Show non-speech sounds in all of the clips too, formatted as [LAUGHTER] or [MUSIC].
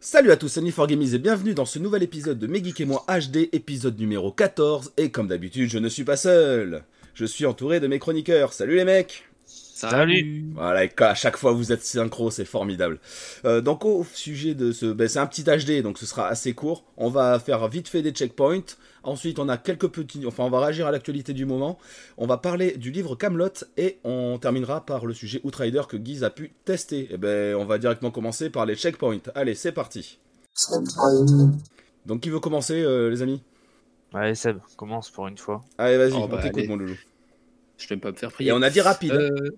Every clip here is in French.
Salut à tous, c'est Niforgamies et bienvenue dans ce nouvel épisode de Megeek et moi HD, épisode numéro 14. Et comme d'habitude, je ne suis pas seul. Je suis entouré de mes chroniqueurs. Salut les mecs Salut. Voilà, et à chaque fois vous êtes synchro, c'est formidable. Euh, donc au sujet de ce... Ben, c'est un petit HD, donc ce sera assez court. On va faire vite fait des checkpoints. Ensuite, on a quelques petits... Enfin, on va réagir à l'actualité du moment. On va parler du livre Camelot et on terminera par le sujet Outrider que Guise a pu tester. Et ben, on va directement commencer par les checkpoints. Allez, c'est parti. Donc qui veut commencer, euh, les amis? Allez Seb, commence pour une fois. Allez, vas-y, Oh, on bah, t'écoute, allez. mon loulou. Je vais pas me faire prier. Et on a dit rapide. Euh,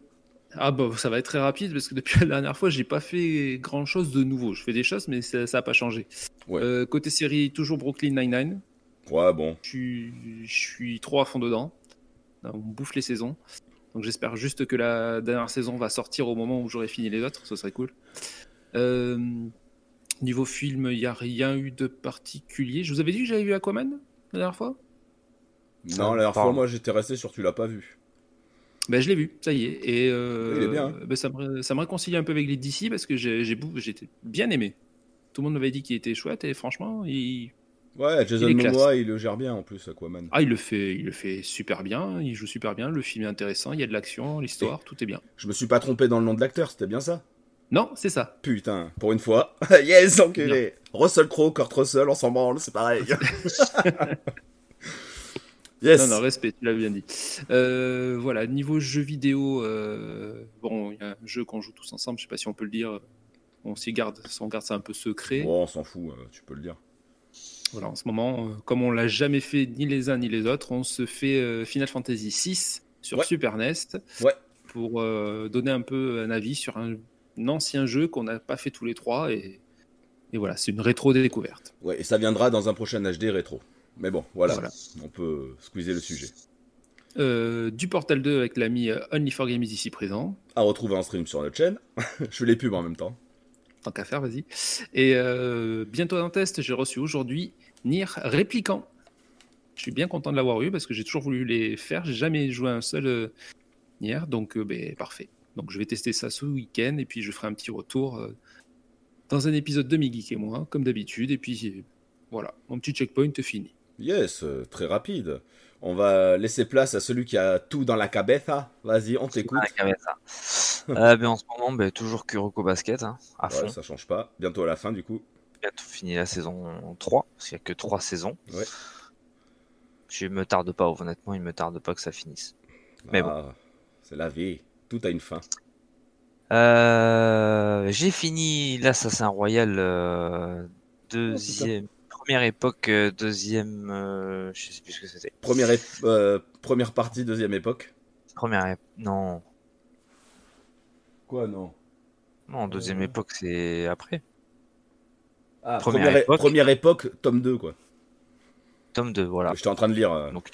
Ah bah ça va être très rapide parce que depuis la dernière fois j'ai pas fait grand chose de nouveau. Je fais des choses mais ça, ça a pas changé. Ouais. Euh, côté série toujours Brooklyn Nine-Nine. Ouais, bon. Je suis, je suis trop à fond dedans. On bouffe les saisons. Donc j'espère juste que la dernière saison va sortir au moment où j'aurai fini les autres. Ce serait cool. Euh, niveau film, il n'y a rien eu de particulier. Je vous avais dit que j'avais vu Aquaman la dernière fois? Non, la dernière fois, moi, j'étais resté sur tu l'as pas vu. Ben, je l'ai vu, ça y est. Et euh, Il est bien, hein. ben, ça, me, ça me réconcilie un peu avec les DC parce que j'ai bien aimé. Tout le monde m'avait dit qu'il était chouette et franchement, il, Ouais, Jason Il. Momoa, il le gère bien en plus, Aquaman. ah, il, le fait, il le fait super bien, il joue super bien, le film est intéressant, il y a de l'action, l'histoire, tout est bien. Je me suis pas trompé dans le nom de l'acteur, c'était bien ça? Non, c'est ça. Putain, pour une fois. [LAUGHS] yes, enculé Russell Crowe, Kurt Russell, on s'en branle, c'est pareil. [LAUGHS] yes Non, non, respect, tu l'as bien dit. Euh, voilà, niveau jeu vidéo, euh, bon, il y a un jeu qu'on joue tous ensemble, je sais pas si on peut le dire. On s'y garde, on garde ça un peu secret. Bon, on s'en fout, euh, tu peux le dire. Voilà, en ce moment, comme on l'a jamais fait ni les uns ni les autres, on se fait Final Fantasy VI sur Ouais. Super NES Ouais. pour donner un peu un avis sur un, un ancien jeu qu'on n'a pas fait tous les trois et, et voilà, c'est une rétro découverte. Ouais, et ça viendra dans un prochain HD rétro. Mais bon, voilà, Voilà. on peut squeezer le sujet. Euh, du Portal 2 avec l'ami euh, Only for Games ici présent, À retrouver en stream sur notre chaîne. [LAUGHS] Je fais les pubs en même temps. tant qu'à faire, vas-y. Et euh, bientôt en test, j'ai reçu aujourd'hui Nier Répliquant. Je suis bien content de l'avoir eu parce que j'ai toujours voulu les faire. J'ai jamais joué à un seul euh, Nier, donc euh, ben, parfait. Donc je vais tester ça ce week-end et puis je ferai un petit retour euh, dans un épisode de Migik et moi, comme d'habitude. Et puis voilà, mon petit checkpoint est fini. Yes, euh, très rapide. On va laisser place à celui qui a tout dans la cabeza. Vas-y, on t'écoute. Euh, ben, en ce moment, ben, toujours Kuroko Basket, hein, à fond. Ouais, ça change pas. Bientôt à la fin, du coup. Bientôt fini la saison 3, parce qu'il n'y a que 3 saisons. Ouais. Je me tarde pas, honnêtement, il me tarde pas que ça finisse. Mais bon. Ah, C'est la vie. Tout a une fin. Euh, j'ai fini l'Assassin Royal euh, deuxième, première époque, euh, deuxième, euh, je sais plus ce que c'était. Première, euh, première partie, deuxième époque. Première, ép- non, Quoi, non? Non, deuxième Euh. époque c'est après. ah, Première première, époque. première époque, tome 2, quoi. Tome 2, voilà. J'étais en train de lire. Donc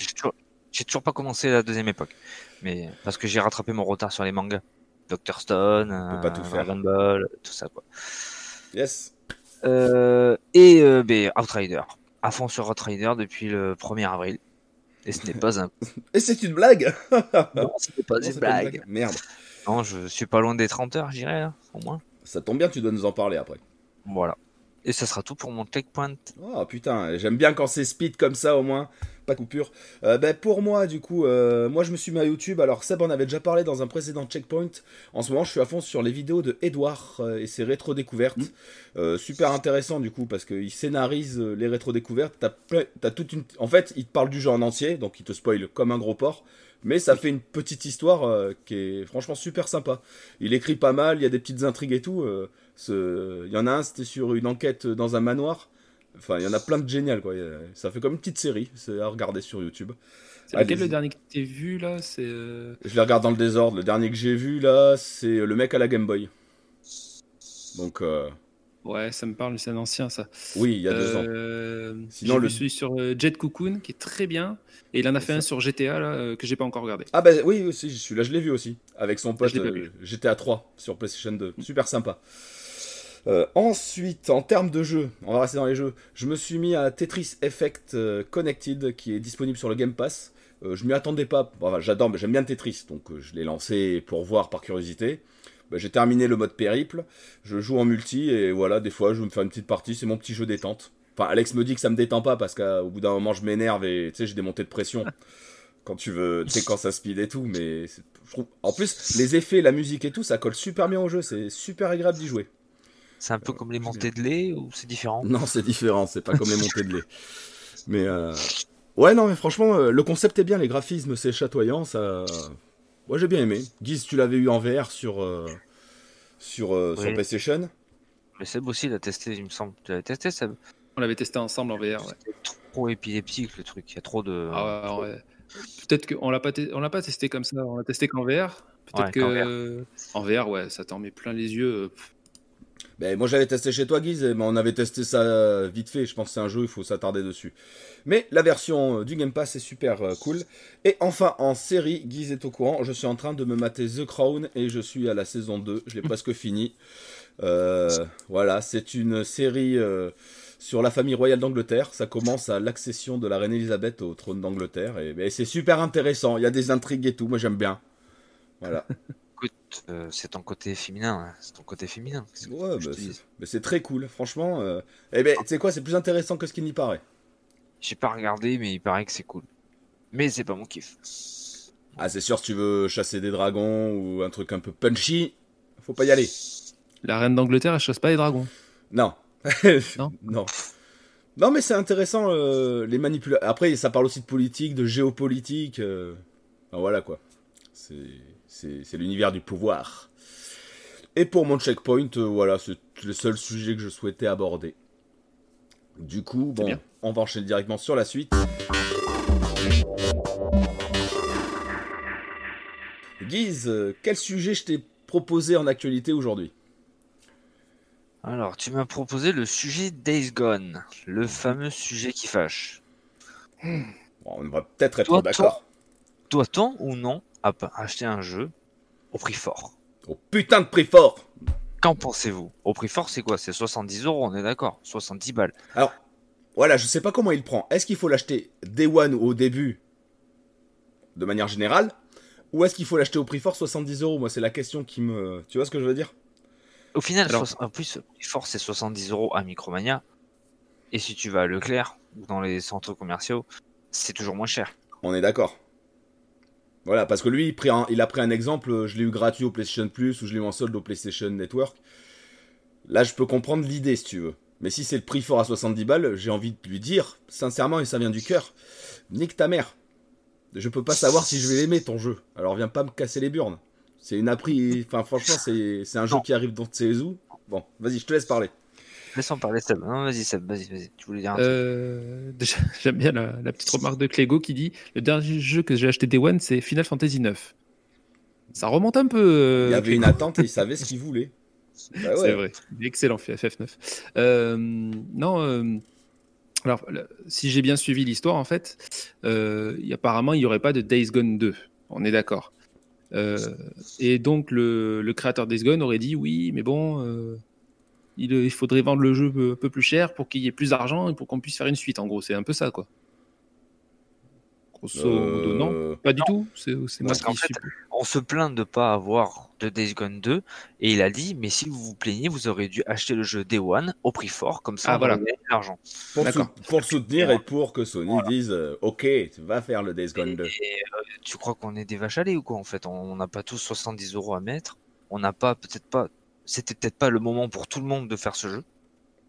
j'ai toujours, pas commencé la deuxième époque, mais parce que j'ai rattrapé mon retard sur les mangas. Dr Stone, peut pas tout faire. Dragon Ball, tout ça quoi. Yes. Euh, et euh, ben, Outrider, à fond sur Outrider depuis le 1er avril. Et ce n'est pas un. [LAUGHS] Et c'est une blague [LAUGHS] Non, ce n'est pas Non, une c'est pas une blague. Merde. Non, je suis pas loin des 30 heures, j'irai là, au moins. Ça tombe bien, tu dois nous en parler après. Voilà. Et ça sera tout pour mon checkpoint. Oh putain, j'aime bien quand c'est speed comme ça au moins, pas coupure. Euh, ben, pour moi du coup, euh, moi je me suis mis à YouTube, alors Seb en avait déjà parlé dans un précédent checkpoint. En ce moment je suis à fond sur les vidéos de Edouard euh, et ses rétro-découvertes. Mm. Euh, super intéressant du coup parce qu'il scénarise les rétro-découvertes. T'as t'as toute une... En fait il te parle du jeu en entier, donc il te spoil comme un gros porc. Mais ça fait une petite histoire euh, qui est franchement super sympa. Il écrit pas mal, il y a des petites intrigues et tout. euh, ce- Il y en a un, c'était sur une enquête dans un manoir. Enfin, il y en a plein de génial, quoi. Ça fait comme une petite série, c'est à regarder sur YouTube. C'est lequel le dernier que t'as vu là? C'est euh, Je les regarde dans le désordre. Le dernier que j'ai vu, là, c'est le mec à la Game Boy. Donc, euh, ouais, ça me parle, c'est un ancien ça. oui, il y a deux ans. Euh, Sinon, le- celui sur euh, Jet Cocoon qui est très bien et il en a fait un sur GTA là euh, que j'ai pas encore regardé. Ah bah oui, aussi, celui-là je l'ai vu aussi, avec son pote l'ai pas euh. GTA 3 sur PlayStation 2, super sympa. Euh, ensuite, en termes de jeux, on va rester dans les jeux, je me suis mis à Tetris Effect Connected qui est disponible sur le Game Pass. Je m'y attendais pas, Bon, enfin, j'adore, mais j'aime bien Tetris, donc je l'ai lancé pour voir par curiosité. Bah, j'ai terminé le mode périple, je joue en multi et voilà, des fois je vais me faire une petite partie, c'est mon petit jeu détente. Enfin, Alex me dit que ça me détend pas parce qu'au bout d'un moment je m'énerve et tu sais, j'ai des montées de pression [LAUGHS] quand tu veux, tu sais, quand ça speed et tout, mais je trouve, en plus, les effets, la musique et tout, ça colle super bien au jeu, c'est super agréable d'y jouer. C'est un peu Euh, comme les montées de lait ou c'est différent? Non, c'est différent, c'est pas comme les montées de lait. Mais euh, ouais, non, mais franchement, euh, le concept est bien, les graphismes, c'est chatoyant, ça. Moi, j'ai bien aimé. Guise, tu l'avais eu en VR sur euh, sur euh, sur Oui. PlayStation. Mais Seb aussi l'a testé, il me semble. Tu l'avais testé, Seb? On l'avait testé ensemble en VR. Ouais. C'est trop épileptique le truc. Il y a trop de. Ah ouais, ouais. Peut-être qu'on l'a pas, te- on l'a pas testé comme ça, on l'a testé qu'en VR. Peut-être Ouais, que qu'en en VR, ouais, ça t'en met plein les yeux. Ben, moi, j'avais testé chez toi, Guise, mais on avait testé ça euh, vite fait. Je pense que c'est un jeu, il faut s'attarder dessus. Mais la version euh, du Game Pass est super euh, cool. Et enfin, en série, Guise est au courant. Je suis en train de me mater The Crown et je suis à la saison 2. Je l'ai presque fini. Voilà, c'est une série sur la famille royale d'Angleterre. Ça commence à l'accession de la reine Elisabeth au trône d'Angleterre. Et ben, c'est super intéressant. Il y a des intrigues et tout. Moi, j'aime bien. Voilà. Écoute, euh, c'est ton côté féminin. hein. C'est ton côté féminin. Ouais, bah, c'est mais c'est très cool. Franchement, euh... eh ben, tu sais quoi, c'est plus intéressant que ce qu'il n'y paraît. J'ai pas regardé, mais il paraît que c'est cool. Mais c'est pas mon kiff. Ah, c'est sûr, si tu veux chasser des dragons ou un truc un peu punchy, faut pas y aller. La reine d'Angleterre, elle chasse pas les dragons. Non. [LAUGHS] Non? [LAUGHS] Non. Non, mais c'est intéressant, euh, les manipulations. Après, ça parle aussi de politique, de géopolitique. euh, enfin, voilà, quoi. C'est, c'est, l'univers du pouvoir. Et pour mon checkpoint, euh, voilà, c'est le seul sujet que je souhaitais aborder. Du coup, bon, bien. on va enchaîner directement sur la suite. Guise, quel sujet je t'ai proposé en actualité aujourd'hui? Alors, tu m'as proposé le sujet Days Gone. Le fameux sujet qui fâche. Bon, On va peut-être être Toi, d'accord. Doit-on ou non acheter un jeu au prix fort Au putain de prix fort Qu'en pensez-vous? Au prix fort, c'est quoi? C'est 70 euros, on est d'accord? 70 balles. Voilà, je sais pas comment il prend. Est-ce qu'il faut l'acheter Day One ou au début, de manière générale, ou est-ce qu'il faut l'acheter au prix fort 70 euros? Moi, c'est la question qui me. Tu vois ce que je veux dire? Au final, Alors- en plus, le prix fort, c'est 70 euros à Micromania. Et si tu vas à Leclerc ou dans les centres commerciaux, c'est toujours moins cher. On est d'accord. Voilà, parce que lui, il, prit un- il a pris un exemple, euh, je l'ai eu gratuit au PlayStation Plus ou je l'ai eu en solde au PlayStation Network. Là, je peux comprendre l'idée, si tu veux. Mais si c'est le prix fort à 70 balles, j'ai envie de lui dire, sincèrement, et ça vient du cœur, nique ta mère. Je peux pas savoir si je vais l'aimer, ton jeu. Alors viens pas me casser les burnes. C'est une appris... Enfin, franchement, c'est un jeu qui arrive dans ses où. Bon, vas-y, je te laisse parler. Laissons parler Seb. Non, vas-y Seb, vas-y, vas-y. Tu voulais dire un truc Euh, [LAUGHS] déjà, j'aime bien la, la petite remarque de Clégo qui dit le dernier jeu que j'ai acheté Day One, c'est Final Fantasy 9. Ça remonte un peu. euh, Il y avait Clégo. une attente et il savait ce qu'il voulait. [LAUGHS] Bah ouais. C'est vrai. Excellent FF9. Euh, non. euh, alors, si j'ai bien suivi l'histoire, en fait, euh, apparemment, il n'y aurait pas de Days Gone 2. On est d'accord. Euh, et donc, le, le créateur Days Gone aurait dit oui, mais bon, euh, il, il faudrait vendre le jeu un peu plus cher pour qu'il y ait plus d'argent et pour qu'on puisse faire une suite. En gros, c'est un peu ça, quoi. Grosso modo, non Euh, Pas du tout. C'est c'est moi Parce qu'en qui fait, suis. On se plaint de pas avoir de Days Gone 2 et il a dit mais si vous vous plaignez, vous aurez dû acheter le jeu Day One au prix fort comme ça Ah, on voilà. de l'argent. pour, sou- soutenir et pour que Sony dise euh, Ok, tu vas faire le Days Gone 2. Et, euh, tu crois qu'on est des vaches à lait ou quoi en fait? On n'a pas tous 70 euros à mettre. On n'a pas peut-être pas. C'était peut-être pas le moment pour tout le monde de faire ce jeu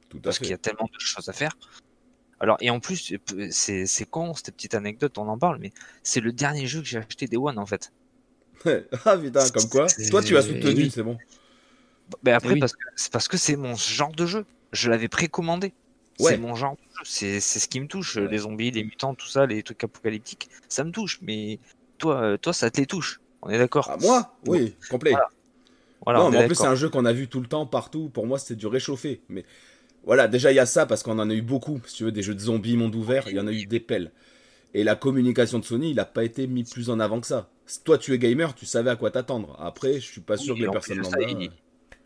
Tout à parce qu'il y a tellement de choses à faire. Alors et en plus c'est c'est con cette petite anecdote on en parle mais c'est le dernier jeu que j'ai acheté Day One en fait. [LAUGHS] ah putain, comme quoi C'est- Toi, tu as soutenu, oui. c'est bon. Mais après, Eh oui. parce que c'est parce que c'est mon genre de jeu. Je l'avais précommandé. Ouais. C'est mon genre de jeu. C'est, c'est ce qui me touche. Ouais. Les zombies, les mutants, tout ça, les trucs apocalyptiques, ça me touche. Mais toi, euh, toi, ça te les touche. On est d'accord. Ah, moi? Oui, complet. Voilà. Voilà, non, on mais en plus, c'est un jeu qu'on a vu tout le temps, partout. Pour moi, c'était du réchauffé. Mais voilà, déjà, il y a ça parce qu'on en a eu beaucoup. Si tu veux, des jeux de zombies, monde ouvert, il y en a eu des pelles. Et la communication de Sony, il a pas été mis plus en avant que ça. Toi, tu es gamer, tu savais à quoi t'attendre. Après, je suis pas sûr Oui, que les personnes lambda.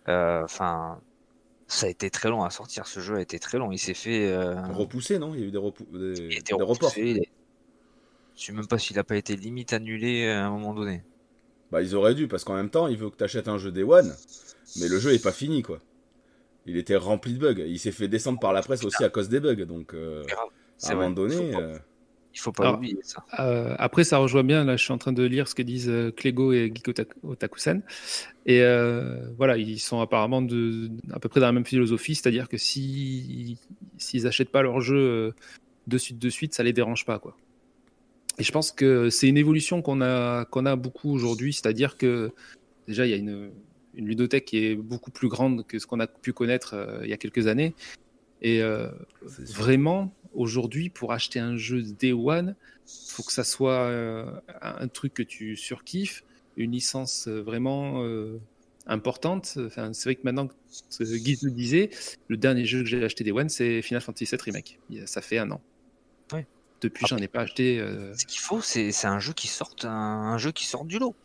Euh, Enfin, ça a été très long à sortir. Ce jeu a été très long. Il s'est fait. euh, Repoussé, non? Il y a eu des, repou- des, il a été des reports. repoussé. Il est- Je sais même pas s'il a pas été limite annulé à un moment donné. Bah, ils auraient dû, parce qu'en même temps, il veut que t'achètes un jeu Day One, mais le jeu est pas fini, quoi. Il était rempli de bugs. Il s'est fait descendre par la presse aussi à cause des bugs, donc euh, à un moment donné. Il faut pas, euh, il faut pas Alors, oublier ça. Euh, après, ça rejoint bien. Là, je suis en train de lire ce que disent euh, Clégo et Geek Otak- Otakusen. Et euh, voilà, ils sont apparemment de, à peu près dans la même philosophie, c'est-à-dire que si s'ils achètent pas leur jeu euh, de suite de suite, ça les dérange pas, quoi. Et je pense que c'est une évolution qu'on a qu'on a beaucoup aujourd'hui, c'est-à-dire que déjà il y a une une ludothèque qui est beaucoup plus grande que ce qu'on a pu connaître euh, il y a quelques années. Et euh, vraiment, aujourd'hui, pour acheter un jeu Day One, faut que ça soit euh, un truc que tu surkiffes, une licence vraiment importante. Enfin, c'est vrai que maintenant, que Guy le disait, le dernier jeu que j'ai acheté Day One, c'est Final Fantasy VII Remake. Ça fait un an. Depuis, j'en ai pas acheté. euh, Ce qu'il faut, c'est c'est un jeu qui sorte un, un jeu qui sort du lot.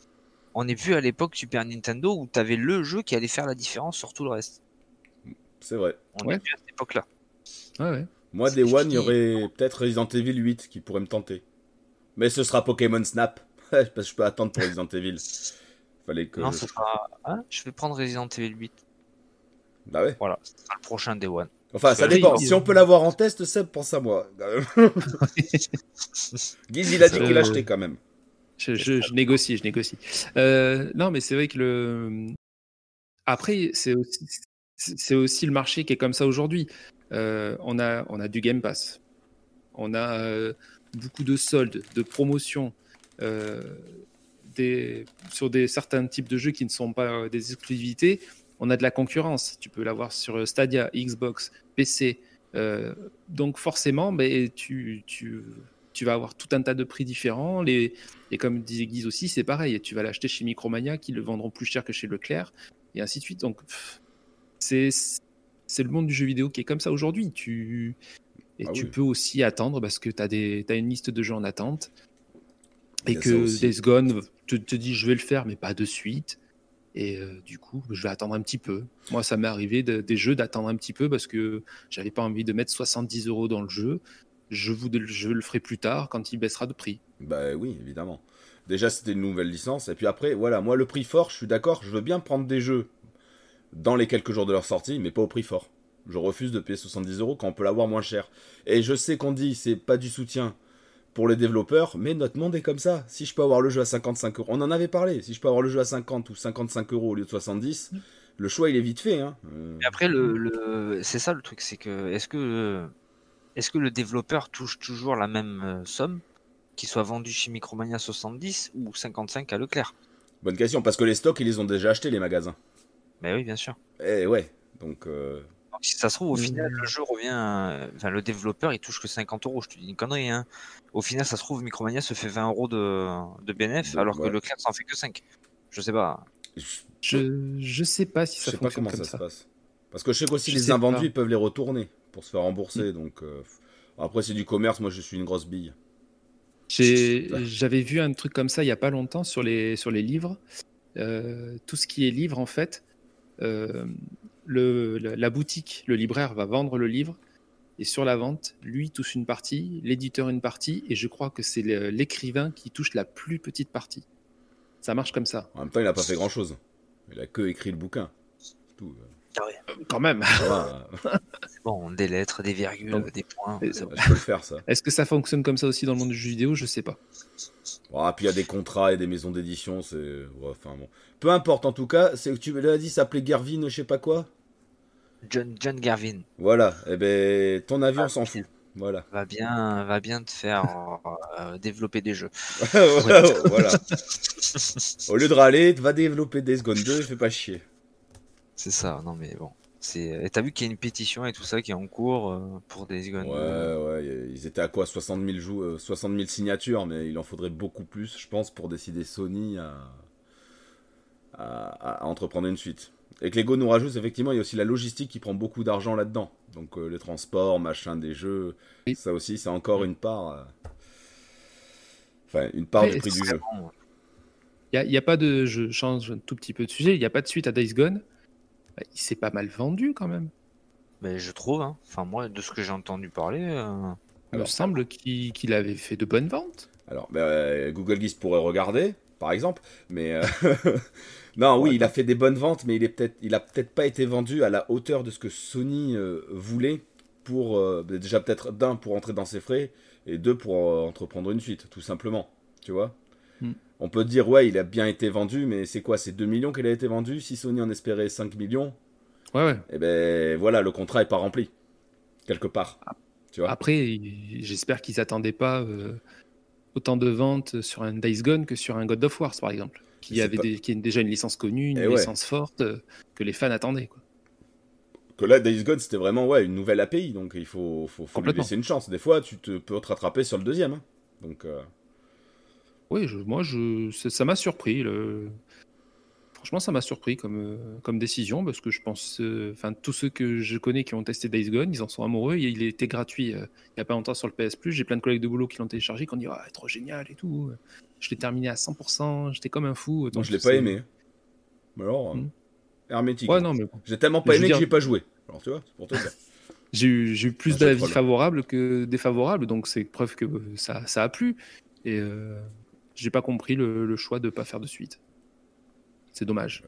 On est plus à l'époque Super Nintendo où tu avais le jeu qui allait faire la différence sur tout le reste. C'est vrai. On Ouais. est plus à cette époque-là. Ouais, ouais. Moi, Day One, il y aurait peut-être Resident Evil 8 qui pourrait me tenter. Mais ce sera Pokémon Snap. [LAUGHS] Parce que je peux attendre pour Resident Evil. Fallait que. Non, je- ce sera. Hein je vais prendre Resident Evil 8. Bah ouais. Voilà, ce sera le prochain Day One. Enfin, ça dépend. Si on peut l'avoir en test, Seb, pense à moi. [LAUGHS] Guiz, il a dit Euh, qu'il achetait quand même. Je, je- je négocie, je négocie. Euh, non, mais c'est vrai que le. Après, c'est aussi, c'est aussi le marché qui est comme ça aujourd'hui. Euh, on, a, on a du Game Pass. On a euh, beaucoup de soldes, de promotions euh, des, sur des, certains types de jeux qui ne sont pas euh, des exclusivités. On a de la concurrence. Tu peux l'avoir sur Stadia, Xbox, PC. Euh, donc forcément, ben, tu, tu, tu vas avoir tout un tas de prix différents. Les, et comme disait Guise aussi, c'est pareil. Tu vas l'acheter chez Micromania, qui le vendront plus cher que chez Leclerc, et ainsi de suite. Donc, c'est le monde du jeu vidéo qui est comme ça aujourd'hui. Tu et Ah tu oui. peux aussi attendre parce que tu as des as une liste de jeux en attente et que. Days Gone te, te dit je vais le faire mais pas de suite. Et euh, du coup, je vais attendre un petit peu. Moi, ça m'est arrivé de- des jeux d'attendre un petit peu parce que j'avais pas envie de mettre 70 euros dans le jeu. Je, vous, le ferai plus tard quand il baissera de prix. Bah oui, évidemment. Déjà, c'était une nouvelle licence. Et puis après, voilà, moi, le prix fort, je suis d'accord, je veux bien prendre des jeux dans les quelques jours de leur sortie, mais pas au prix fort. Je refuse de payer 70 euros quand on peut l'avoir moins cher. Et je sais qu'on dit c'est pas du soutien pour les développeurs, mais notre monde est comme ça. Si je peux avoir le jeu à 55 euros, on en avait parlé, si je peux avoir le jeu à 50 ou 55 euros au lieu de 70, le choix il est vite fait. Hein. Euh, Mais après, le, le... c'est ça le truc, c'est que est-ce que est-ce que le développeur touche toujours la même euh, somme, qu'il soit vendu chez Micromania 70 ou 55 à Leclerc? Bonne question, parce que les stocks, ils les ont déjà achetés, les magasins. Mais oui, bien sûr. Eh ouais, donc... euh, Donc, si ça se trouve, au final, le jeu revient. euh, Enfin, le développeur, il touche que 50 euros. Je te dis une connerie. Hein. Au final, ça se trouve, Micromania se fait 20 euros de, de bénéf, De- alors ouais. que Leclerc s'en fait que 5. Je sais pas. je- Je je sais pas si Je ça sais pas comment comme ça, ça. se passe. Parce que je sais qu'aussi Je les invendus, ils peuvent les retourner pour se faire rembourser. Donc euh, après c'est du commerce. Moi je suis une grosse bille. J'ai- J'avais vu un truc comme ça il y a pas longtemps sur les, sur les livres. Euh, tout ce qui est livre, en fait, euh, la, boutique, le libraire va vendre le livre et sur la vente, lui touche une partie, l'éditeur une partie et je crois que c'est l'écrivain qui touche la plus petite partie. Ça marche comme ça. En même temps il a pas fait grand chose. Il a que écrit le bouquin. C'est tout. Quand même. Bon, des lettres, des virgules, Donc, des points. et- c'est bon. je peux le faire ça. Est-ce que ça fonctionne comme ça aussi dans le monde du jeu vidéo? Je sais pas. Bon, puis il y a des contrats et des maisons d'édition. C'est ouais, enfin bon. Peu importe en tout cas. C'est que tu l'as dit, ça s'appelait Garvin, je sais pas quoi? John, John Garvin Voilà. Et ben ton avis on s'en fout. Voilà. va bien, va bien te faire euh, développer des jeux. [LAUGHS] voilà. Au lieu de râler, va développer des secondes 2, fais pas chier. C'est ça. Non, mais bon. C'est. Et t'as vu qu'il y a une pétition et tout ça qui est en cours euh, pour des Gone. Ouais, ouais, ils étaient à quoi 60 000, jou- euh, 60 000 signatures, mais il en faudrait beaucoup plus, je pense, pour décider Sony à, à, à entreprendre une suite. Et que Lego nous rajoute, effectivement, il y a aussi la logistique qui prend beaucoup d'argent là-dedans. Donc euh, les transports, machin, des jeux, Oui. ça aussi, c'est encore une part. euh, Enfin, une part Ouais, du prix du jeu. Il n'y a, pas de. Je change un tout petit peu de sujet. Il n'y a pas de suite à Days Gone. Bah, Il s'est pas mal vendu quand même. Mais je trouve, hein. enfin moi, de ce que j'ai entendu parler, euh, Il me semble qu'il avait fait de bonnes ventes. Alors, ben, euh, Google Geeks pourrait regarder. par exemple. Mais euh, [LAUGHS] non, oui, il a fait des bonnes ventes, mais il est peut-être, il a peut-être pas été vendu à la hauteur de ce que Sony euh, voulait pour euh, déjà peut-être d'un pour entrer dans ses frais et deux pour euh, entreprendre une suite, tout simplement. Tu vois. On peut dire ouais, il a bien été vendu, mais c'est quoi C'est 2 millions qu'il a été vendu. Si Sony en espérait 5 millions, Ouais, ouais. eh ben voilà, le contrat est pas rempli quelque part. Tu vois. Après, j'espère qu'ils attendaient pas euh, autant de ventes sur un Days Gone que sur un God of War, par exemple, qui avait pas- des- qui est déjà une licence connue, une Eh ouais. licence forte euh, que les fans attendaient. Quoi. Que là, Days Gone, c'était vraiment ouais, une nouvelle API, donc il faut, faut, faut lui laisser une chance. Des fois, tu te, peux te rattraper sur le deuxième. hein. Donc, euh, Oui, je- moi, je, ça m'a surpris. Le... Franchement, ça m'a surpris comme, euh, comme décision parce que je pense, euh, enfin, tous ceux que je connais qui ont testé Days Gone, ils en sont amoureux. Il il était gratuit euh, il n'y a pas longtemps sur le PS Plus. J'ai plein de collègues de boulot qui l'ont téléchargé, qui ont dit ah, trop génial et tout. Je l'ai terminé à 100%, j'étais comme un fou. moi, je l'ai c'est- pas aimé. Mais alors, Hmm. hermétique. Ouais, non, mais bon. J'ai tellement pas aimé que dire- j'y ai pas joué. Alors, tu vois, c'est pour te dire. [LAUGHS] J'ai eu, j'ai eu plus Ah, d'avis favorables que défavorables, donc c'est preuve que ça, ça a plu. Et euh, j'ai pas compris le, le choix de pas faire de suite. C'est dommage.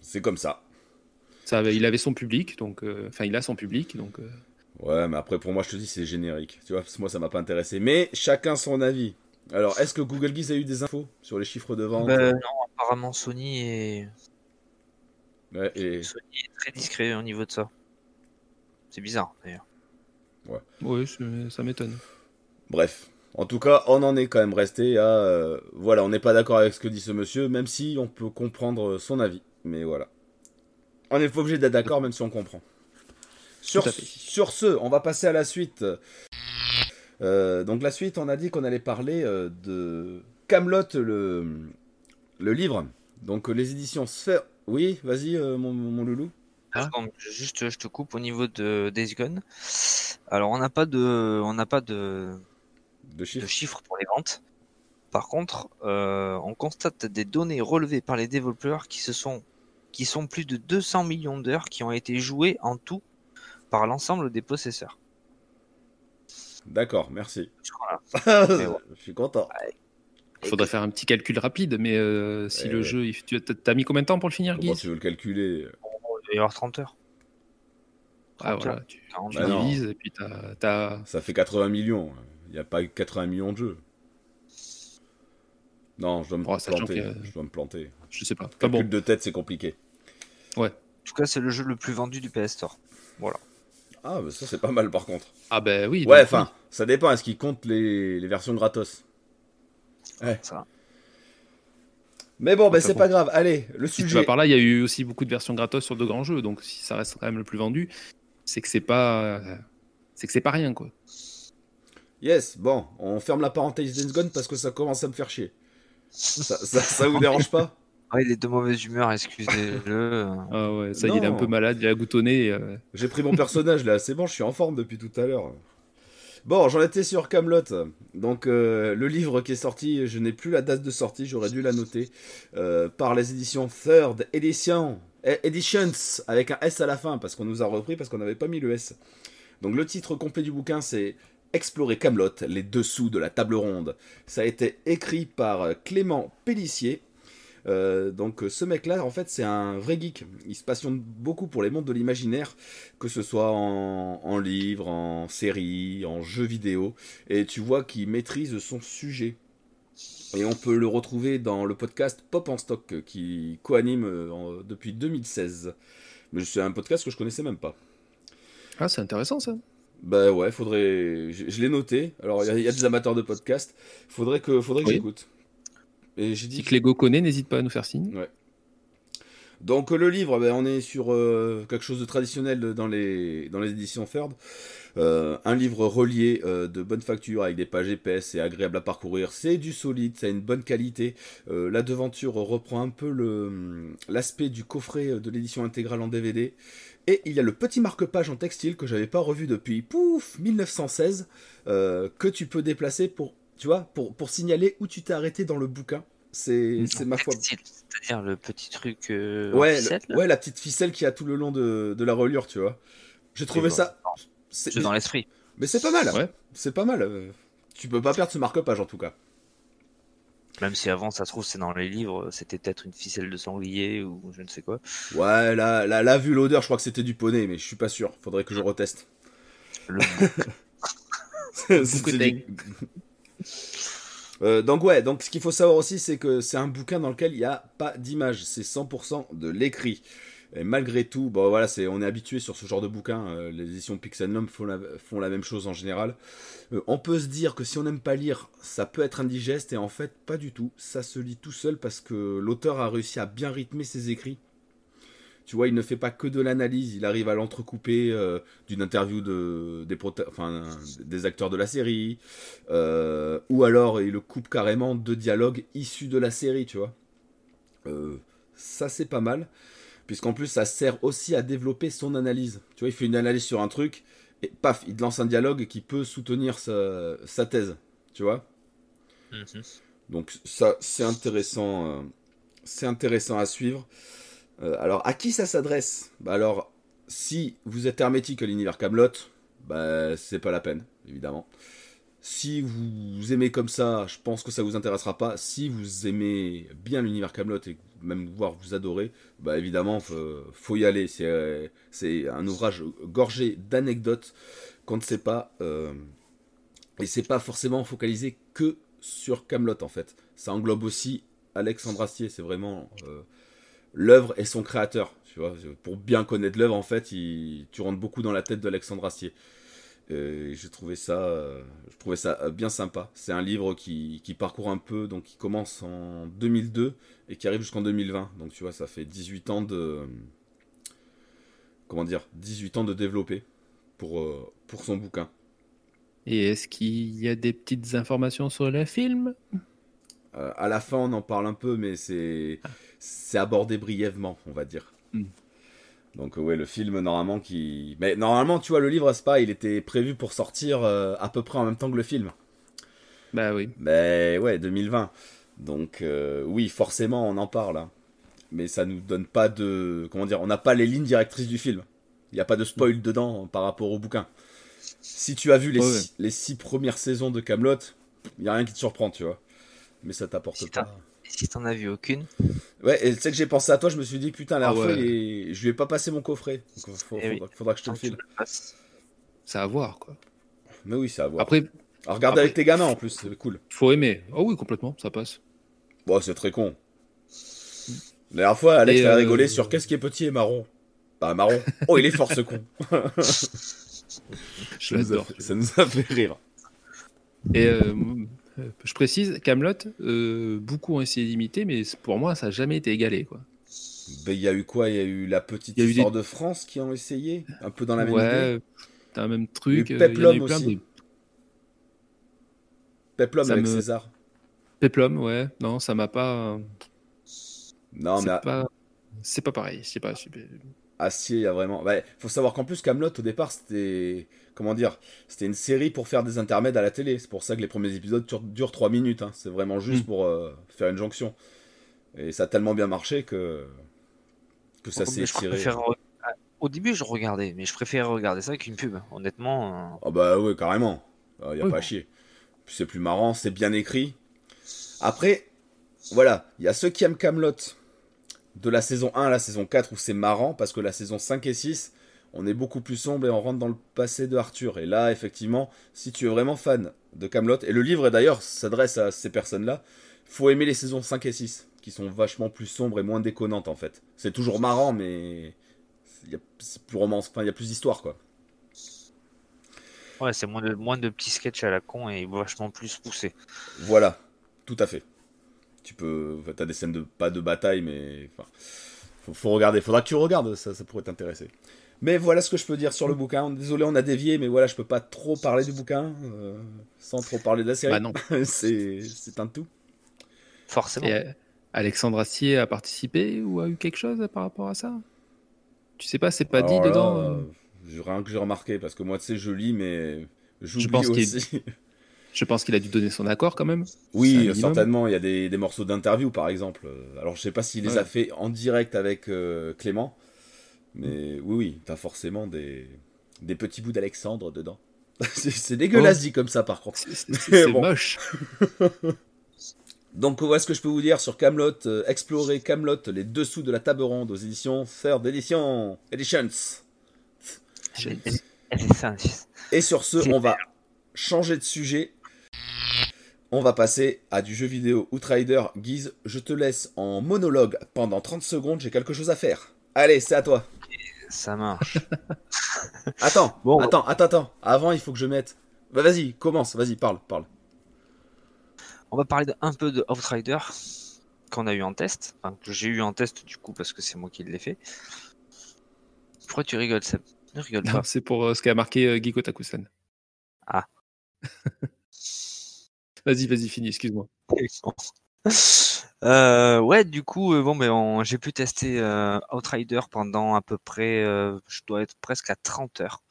C'est comme ça. Ça avait- il avait son public, donc euh, enfin il a son public, donc euh, Ouais, mais après, pour moi, je te dis, c'est générique. Tu vois, parce que moi, ça m'a pas intéressé. Mais chacun son avis. Alors, est-ce que Google Geese a eu des infos sur les chiffres de vente Bah, non, apparemment Sony est... Ouais, et... Sony est très discret au niveau de ça. C'est bizarre d'ailleurs. ouais, c'est- ça m'étonne. Bref. En tout cas, on en est quand même resté à. euh, voilà, on n'est pas d'accord avec ce que dit ce monsieur, même si on peut comprendre son avis. Mais voilà. On n'est pas obligé d'être d'accord, même si on comprend. Sur, ce, on va passer à la suite. Euh, donc, la suite, on a dit qu'on allait parler euh, de Camelot, le, le livre. Donc, les éditions Sphère. Oui, vas-y, euh, mon, mon loulou. Ah. Juste, je te coupe au niveau de Days Gone. Alors, on n'a pas de, on n'a pas de, De de chiffres. pour les ventes. Par contre, euh, on constate des données relevées par les développeurs qui se sont, qui sont plus de 200 millions d'heures qui ont été jouées en tout par l'ensemble des possesseurs. D'accord, merci. Voilà. [LAUGHS] Je suis content. Il faudrait faire un petit calcul rapide, mais euh, si le ouais. jeu, tu as mis combien de temps pour le finir, Guy? tu veux le calculer? Il va y avoir 30 heures. Ah 30 voilà, heures, tu, 40 tu Bah et puis t'as, t'as- Ça fait 80 millions. Il n'y a pas eu 80 millions de jeux. Non, je dois me Oh, planter. Je dois me planter. je sais pas. Enfin Calcul bon, de tête, c'est compliqué. En tout cas, c'est le jeu le plus vendu du PS Store. Ah, bah ça, c'est pas mal par contre. ah ben oui. Ouais, enfin, ça dépend. Est-ce qu'ils comptent les, les versions gratos? Ouais. Ça. Mais bon, bah, c'est bon. pas grave. Allez, le Si tu sujet. vas par là, il y a eu aussi beaucoup de versions gratos sur de grands jeux, donc si ça reste quand même le plus vendu, c'est que c'est pas, euh, c'est que c'est pas rien quoi. Yes, bon, on ferme la parenthèse Days Gone parce que ça commence à me faire chier. Ça, ça, ça vous dérange pas? Ouais, il est de mauvaise humeur, excusez-le. [LAUGHS] Ah ouais, ça y est, il est un Non. peu malade, il a goutonné. euh, J'ai pris mon personnage là, c'est bon, je suis en forme depuis tout à l'heure. Bon, j'en étais sur Camelot. Donc euh, le livre qui est sorti, je n'ai plus la date de sortie, j'aurais dû la noter euh, par les éditions Third Edition, eh, Editions avec un S à la fin parce qu'on nous a repris parce qu'on n'avait pas mis le S. Donc le titre complet du bouquin c'est Explorer Camelot, les dessous de la table ronde. Ça a été écrit par euh, Clément Pellissier. Euh, donc euh, ce mec-là, en fait, c'est un vrai geek. Il se passionne beaucoup pour les mondes de l'imaginaire, que ce soit en, en livre, en série, en jeux vidéo. Et tu vois qu'il maîtrise son sujet. Et on peut le retrouver dans le podcast Pop en Stock, qui co-anime depuis 2016. Mais c'est un podcast que je connaissais même pas. Ah, c'est intéressant ça. Bah ouais, faudrait. Je, je l'ai noté. Alors il y a- il y, a des amateurs de podcast. Faudrait que, faudrait que Oui. j'écoute. Et j'ai dit Si Clégo connaît, n'hésite pas à nous faire signe. Donc euh, le livre, ben, on est sur euh, quelque chose de traditionnel dans les, dans les éditions Third. Euh, un livre relié euh, de bonne facture avec des pages épaisses et agréable à parcourir. C'est du solide, ça a une bonne qualité. Euh, la devanture reprend un peu le- l'aspect du coffret de l'édition intégrale en DVD. Et il y a le petit marque-page en textile que j'avais pas revu depuis pouf 1916 euh, que tu peux déplacer pour tu vois pour, pour signaler où tu t'es arrêté dans le bouquin. C'est c'est ma foi C'est-à-dire le petit truc. euh, Ouais, le- ouais, la petite ficelle qu'il y a tout le long de, de la reliure, tu vois. J'ai trouvé bon, ça. c'est- dans l'esprit. Mais c'est pas mal. Ouais. C'est pas mal. euh, Tu peux pas perdre ce marque-page en tout cas. Même si avant, ça se trouve, c'est dans les livres, c'était peut-être une ficelle de sanglier ou je ne sais quoi. Ouais, là, là, là vu l'odeur, je crois que c'était du poney, mais je suis pas sûr. Faudrait que je reteste. Le [LAUGHS] C'est du- Euh, donc ouais, donc ce qu'il faut savoir aussi, c'est que c'est un bouquin dans lequel il n'y a pas d'image, c'est 100% de l'écrit. Et malgré tout, bon voilà, c'est on est habitué sur ce genre de bouquin. euh, les éditions font la, font la même chose en général. Euh, on peut se dire que si on n'aime pas lire, ça peut être indigeste et en fait pas du tout. Ça se lit tout seul parce que l'auteur a réussi à bien rythmer ses écrits. Tu vois, il ne fait pas que de l'analyse, il arrive à l'entrecouper euh, d'une interview de, des, acteurs de la série, ou alors il le coupe carrément de dialogues issus de la série, tu vois. Ça c'est pas mal, puisqu'en plus ça sert aussi à développer son analyse. Tu vois, il fait une analyse sur un truc, et paf, il te lance un dialogue qui peut soutenir sa, sa thèse, tu vois? Mhm. Donc ça, c'est intéressant, euh, c'est intéressant à suivre. Euh, alors, à qui ça s'adresse? Bah alors, si vous êtes hermétique à l'univers Camelot, bah c'est pas la peine, évidemment. Si vous aimez comme ça, je pense que ça vous intéressera pas. Si vous aimez bien l'univers Camelot et même voir vous adorez, bah évidemment, faut, faut y aller. C'est euh, c'est un ouvrage gorgé d'anecdotes qu'on ne sait pas. euh, et c'est pas forcément focalisé que sur Camelot en fait. Ça englobe aussi Alexandre Astier. C'est vraiment euh, l'œuvre et son créateur. Tu vois, pour bien connaître l'œuvre, en fait, tu rentres beaucoup dans la tête d'Alexandre Astier. Et j'ai trouvé ça, euh, je trouvais ça euh, bien sympa. C'est un livre qui, qui parcourt un peu, donc qui commence en 2002 et qui arrive jusqu'en 2020. Donc tu vois, ça fait 18 ans de, comment dire, 18 ans de développer pour, euh, pour son bouquin. Et est-ce qu'il y a des petites informations sur le film? Euh, à la fin, on en parle un peu, mais c'est c'est abordé brièvement, on va dire. Mm. Donc ouais, le film normalement qui, mais normalement, tu vois, le livre c'est pas, il était prévu pour sortir euh, à peu près en même temps que le film. Bah oui. Mais ouais, 2020. Donc euh, oui, forcément, on en parle. hein. Mais ça nous donne pas de, comment dire, on n'a pas les lignes directrices du film. Il n'y a pas de spoil dedans par rapport au bouquin. Si tu as vu les, Ouais, six, les six premières saisons de Camelot, il y a rien qui te surprend, tu vois. Mais ça t'apporte Si pas. Si t'en as vu aucune, Ouais, et tu sais que j'ai pensé à toi, je me suis dit putain, la Ah ouais. je lui ai pas passé mon coffret. Donc, faut- Eh oui. faudra, faudra que je te le file. C'est à voir, quoi. Mais oui, c'est à voir. Après, À regarder après- avec tes gamins en plus, c'est cool. faut aimer. Oh oui, complètement, ça passe. Bon, c'est très con. La dernière fois, Alex a euh, rigolé sur qu'est-ce qui est petit et marron. Bah, marron. Oh, il est fort ce con. [LAUGHS] Je ça, nous a l'adore. fait, ça nous a fait rire. Et euh, je précise, Camelot, beaucoup ont essayé d'imiter, mais pour moi, ça n'a jamais été égalé, quoi. Ben, Il y a eu quoi? Il y a eu la petite histoire de France qui ont essayé Un peu dans la même idée? ouais, t'as un même truc. Il y euh, en a eu plein aussi. de- Peplum avec me- César. Peplum, ouais. Non, ça m'a pas. Non, mais pas. C'est pas pareil. C'est pas super. Acier, il y a vraiment. Ouais, faut savoir qu'en plus, Camelot au départ, c'était. Comment dire C'était une série pour faire des intermèdes à la télé. C'est pour ça que les premiers épisodes durent, durent 3 minutes. hein. C'est vraiment juste Mm. pour euh, faire une jonction. Et ça a tellement bien marché que. Que ça s'est étiré. préfère re- ah, Au début, je regardais, mais je préfère regarder ça qu'une pub. Honnêtement, euh, Ah bah ouais, carrément. Il n'y a Oui, pas à chier. C'est plus marrant, c'est bien écrit. Après, voilà, il y a ceux qui aiment Camelot de la saison 1 à la saison 4 où c'est marrant parce que la saison 5 et 6, on est beaucoup plus sombre et on rentre dans le passé de Arthur. Et là, effectivement, si tu es vraiment fan de Camelot, et le livre d'ailleurs s'adresse à ces personnes-là, faut aimer les saisons 5 et 6 qui sont vachement plus sombres et moins déconnantes en fait. C'est toujours marrant, mais il y a plus romance, enfin il y a plus d'histoire quoi. ouais, c'est moins de, moins de petits sketchs à la con et vachement plus poussé. Voilà, tout à fait. Tu peux, t'as des scènes de pas de bataille, mais enfin, faut, faut regarder. Faudra que tu regardes, ça, ça pourrait t'intéresser. Mais voilà ce que je peux dire sur le bouquin. Désolé, on a dévié, mais voilà, je peux pas trop parler du bouquin euh, sans trop parler de la série. Bah non. [LAUGHS] c'est, c'est un tout. Forcément. Et euh, Alexandre Astier a participé ou a eu quelque chose par rapport à ça? Tu sais pas, c'est pas dit là, dedans euh, euh, rien que j'ai remarqué parce que moi, tu sais, je lis, mais j'oublie pense qu'il- aussi. [LAUGHS] Je pense qu'il a dû donner son accord quand même. Oui, certainement. Il y a des, des morceaux d'interview, par exemple. Alors, je sais pas s'il les Ouais. a fait en direct avec euh, Clément, mais oui, oui, t'as forcément des, des petits bouts d'Alexandre dedans. [LAUGHS] c'est dégueulasse Oh. dit comme ça, par contre. C'est- bon. moche. [LAUGHS] Donc, est-ce que je peux vous dire sur Camelot, euh, explorer Camelot, les dessous de la table ronde aux éditions Third Edition, Editions. Et sur ce, on va changer de sujet. On va passer à du jeu vidéo Outrider. Guise, je te laisse en monologue pendant 30 secondes, j'ai quelque chose à faire. Allez, c'est à toi. Ça marche. [LAUGHS] attends, bon, attends, attends, attends. Avant, il faut que je mette. Bah, vas-y, commence, vas-y, parle, parle. On va parler un peu de Outrider qu'on a eu en test, enfin, que j'ai eu en test du coup parce que c'est moi qui l'ai fait. Pourquoi tu rigoles, Seb? Ne rigole pas. C'est pour euh, ce qu'a marqué euh, Giko Takusan. Ah. [LAUGHS] vas-y, vas-y, finis, excuse-moi. Euh, ouais, du coup, bon, ben, j'ai pu tester Outrider pendant à peu près, je dois être presque à 30 heures.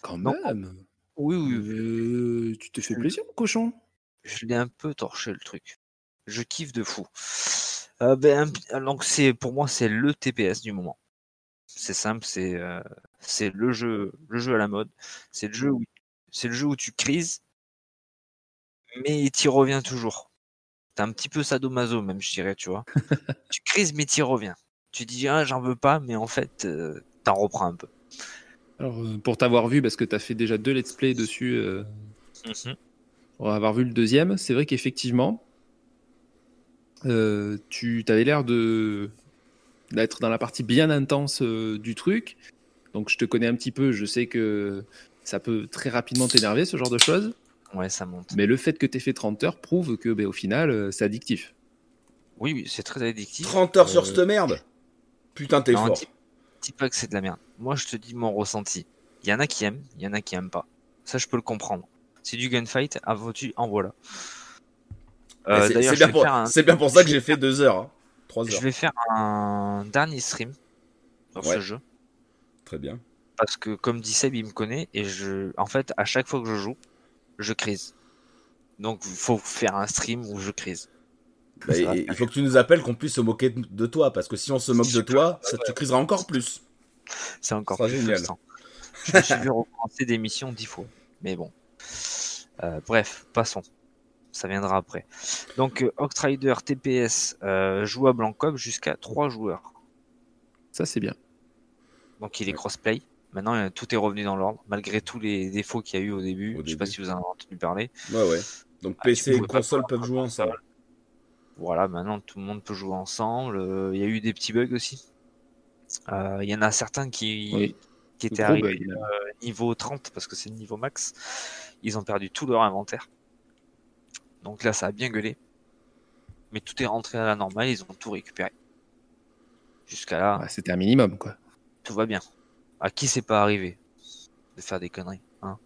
Quand même. oui, oui. tu te fais plaisir, mon cochon? je l'ai un peu torché le truc. Je kiffe de fou. Euh, ben, donc c'est pour moi c'est le TPS du moment. C'est simple, c'est euh, c'est le jeu le jeu à la mode. C'est le jeu où c'est le jeu où tu crises, mais tu reviens toujours. T'es un petit peu sadomaso même, je dirais, tu vois. [LAUGHS] tu crises mais tu reviens. Tu dis ah j'en veux pas, mais en fait euh, t'en reprends un peu. Alors pour t'avoir vu, parce que t'as fait déjà deux let's play dessus. Mmh pour avoir vu le deuxième, c'est vrai qu'effectivement, euh, tu avais l'air de d'être dans la partie bien intense euh, du truc. Donc je te connais un petit peu, je sais que ça peut très rapidement t'énerver ce genre de choses. Ouais, ça monte. Mais le fait que tu aies fait 30 heures prouve que ben, au final, euh, c'est addictif. Oui, oui, c'est très addictif. 30 heures sur cette merde Putain, t'es fort. Dis pas que c'est de la merde. Moi, je te dis mon ressenti. Il y en a qui aiment, il y en a qui aiment pas. Ça, je peux le comprendre. C'est du gunfight, tu en voilà. Euh, c'est bien, pour... ça que j'ai fait [LAUGHS] 2 heures, hein. heures. Je vais faire un dernier stream sur ce jeu. Très bien. Parce que comme dit Seb, il me connaît et je, en fait, à chaque fois que je joue, je crise. Donc, il faut faire un stream où je crise. Bah, il faut que tu nous appelles qu'on puisse se moquer de toi, parce que si on se moque de toi, ça te crisera encore plus. C'est encore plus génial. Je me suis vu recommencer des missions dix fois, mais bon. Euh, bref, passons. Ça viendra après. Donc, euh, Octrider TPS euh, jouable en coop jusqu'à 3 joueurs. Ça, c'est bien. Donc, il est crossplay. Maintenant, tout est revenu dans l'ordre, malgré tous les défauts qu'il y a eu au début. Je ne sais pas si vous en avez entendu parler. Ouais, ouais. Donc, ah, PC et console peuvent jouer ensemble. Voilà, maintenant, tout le monde peut jouer ensemble. Il y a eu des petits bugs aussi. Il y en a certains qui, qui étaient arrivés niveau 30, parce que c'est le niveau max ils ont perdu tout leur inventaire. Donc là, ça a bien gueulé. Mais tout est rentré à la normale, ils ont tout récupéré. Jusqu'à là. C'était un minimum, quoi. Tout va bien. À qui c'est pas arrivé de faire des conneries hein?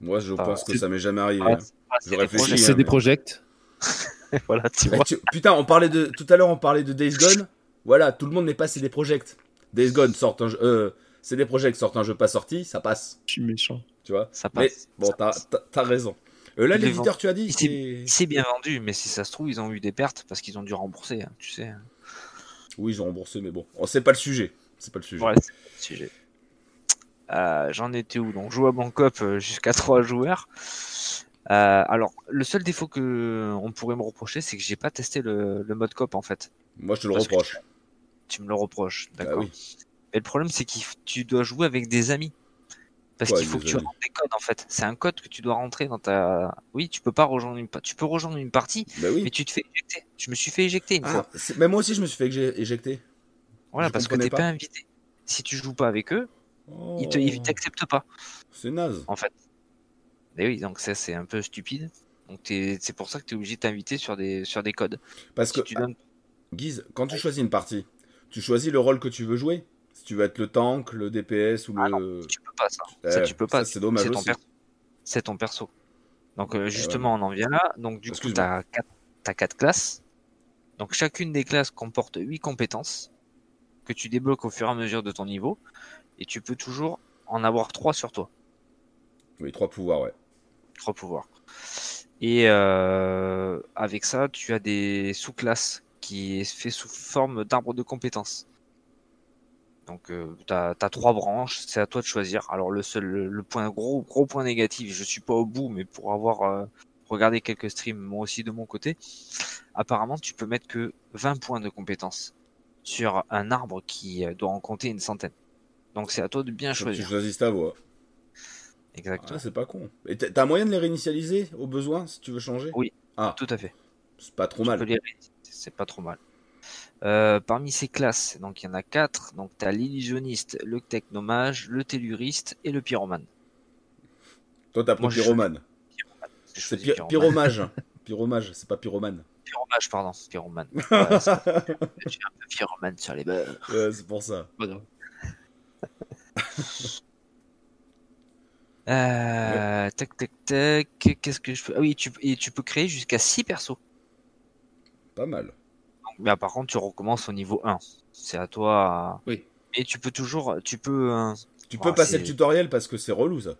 Moi, je pense que ça m'est jamais arrivé. Hein. C'est des, projects. [LAUGHS] voilà, tu vois. Putain, on parlait de tout à l'heure, on parlait de Days Gone. Voilà, tout le monde n'est pas c'est des projects. Days Gone sort un jeu, euh, c'est des projects sortent un jeu pas sorti, ça passe. Je suis méchant. Tu vois? Ça passe. Mais bon, t'as raison. Euh, là, l'éditeur, tu as dit. C'est bien vendu, mais si ça se trouve, ils ont eu des pertes parce qu'ils ont dû rembourser, hein, tu sais. Oui, ils ont remboursé, mais bon, oh, c'est pas le sujet. C'est pas le sujet. Ouais, c'est le sujet. Euh, j'en étais où Donc, jouable en euh, jusqu'à [LAUGHS] 3 joueurs. alors, le seul défaut que on pourrait me reprocher, c'est que j'ai pas testé le, mode coop en fait. Moi, je te le reproche. Tu, me le reproches, bah d'accord. Mais le problème, c'est que tu dois jouer avec des amis. Parce qu'il faut que tu rentres des codes en fait. C'est un code que tu dois rentrer dans ta. Oui, tu peux pas rejoindre une tu peux rejoindre une partie, bah mais tu te fais éjecter. Je me suis fait éjecter une ah, fois. Mais moi aussi je me suis fait éjecter. Voilà, parce que t'es pas. invité. Si tu joues pas avec eux, ils ils t'acceptent pas. C'est naze. En fait. Mais oui, donc ça c'est un peu stupide. Donc c'est pour ça que tu es obligé de t'inviter sur des sur des codes. Parce que tu donnes... Guise, quand tu choisis une partie, tu choisis le rôle que tu veux jouer tu veux être le tank, le DPS ou ah le. Non, tu peux pas ça. ça tu peux pas. C'est dommage. C'est ton, perso. Donc euh, justement, on en vient là. Donc du coup, tu as, quatre classes. Donc chacune des classes comporte 8 compétences que tu débloques au fur et à mesure de ton niveau. Et tu peux toujours en avoir 3 sur toi. Oui, 3 pouvoirs, ouais. 3 pouvoirs. Et euh, avec ça, tu as des sous-classes qui est fait sous forme d'arbre de compétences. Donc euh, tu as, trois branches, c'est à toi de choisir. Alors le seul le, point gros gros point négatif, je suis pas au bout, mais pour avoir euh, regardé quelques streams, moi aussi de mon côté. Apparemment, tu peux mettre que 20 points de compétence sur un arbre qui euh, doit en compter une centaine. Donc c'est à toi de bien que Tu choisir. choisis ta voix. Exactement. Ah, c'est pas con. Et t'as t'as moyen de les réinitialiser au besoin si tu veux changer? Oui. Ah, Tout à fait. c'est pas trop Tu mal. C'est pas trop mal. Euh, parmi ces classes, donc il y en a quatre. Donc tu as l'illusionniste, le technomage, le telluriste et le pyromane. Toi, t'as pris Moi, je- pyromane. C'est py- pyromage. [LAUGHS] pyromage, c'est pas pyromane. Pyromage, pardon. Pyromane. [LAUGHS] Ouais, Je suis un peu pyromane sur les. Ouais, c'est pour ça. Pas grave. [LAUGHS] Euh, tac, tac, tac. Qu'est-ce que je peux. Ah oui, tu, et tu peux créer jusqu'à 6 persos. Pas mal. Donc, mais par contre, tu recommences au niveau 1. C'est à toi. Oui. Et tu peux toujours. Tu peux. euh, Tu peux passer le tutoriel parce que c'est relou ça.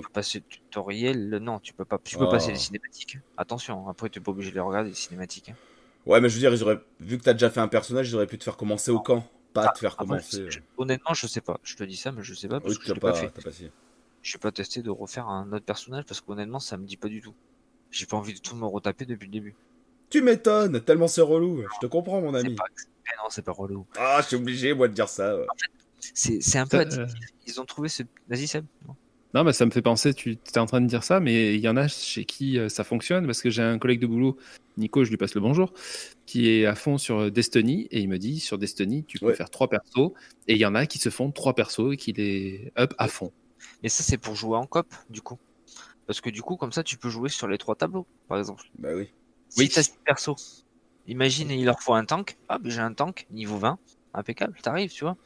Tu peux passer le tutoriel, non, tu peux pas. Tu peux Ah. passer les cinématiques. Attention, après tu n'es pas obligé de les regarder les cinématiques. hein. Ouais, mais je veux dire, ils auraient... vu que t'as déjà fait un personnage, ils auraient pu te faire commencer au camp. Pas te faire Après, commencer. je- honnêtement, je sais pas. Je te dis ça, mais je sais pas parce Oui, que je l'ai pas, pas fait. pas. Je suis pas testé de refaire un autre personnage parce qu'honnêtement, ça me dit pas du tout. J'ai pas envie de tout me retaper depuis le début. Tu m'étonnes, tellement c'est relou. Je te comprends, mon ami. pas. non, c'est pas relou. Ah, je suis obligé, moi, de dire ça. ouais. C'est c'est un peu Ça, addictif. euh, Ils ont trouvé ce. Vas-y, Seb. Non. Non, mais ça me fait penser, tu étais en train de dire ça, mais il y en a chez qui euh, ça fonctionne, parce que j'ai un collègue de boulot, Nico, je lui passe le bonjour, qui est à fond sur euh, Destiny, et il me dit, sur Destiny, tu peux Ouais. faire trois persos, et il y en a qui se font trois persos et qui les up à fond. Mais ça, c'est pour jouer en cop, du coup. Parce que du coup, comme ça, tu peux jouer sur les trois tableaux, par exemple. Bah oui. Si Oui. t'as six persos, imagine, il leur faut un tank. Ah, j'ai un tank, niveau 20. Impeccable, t'arrives, tu vois.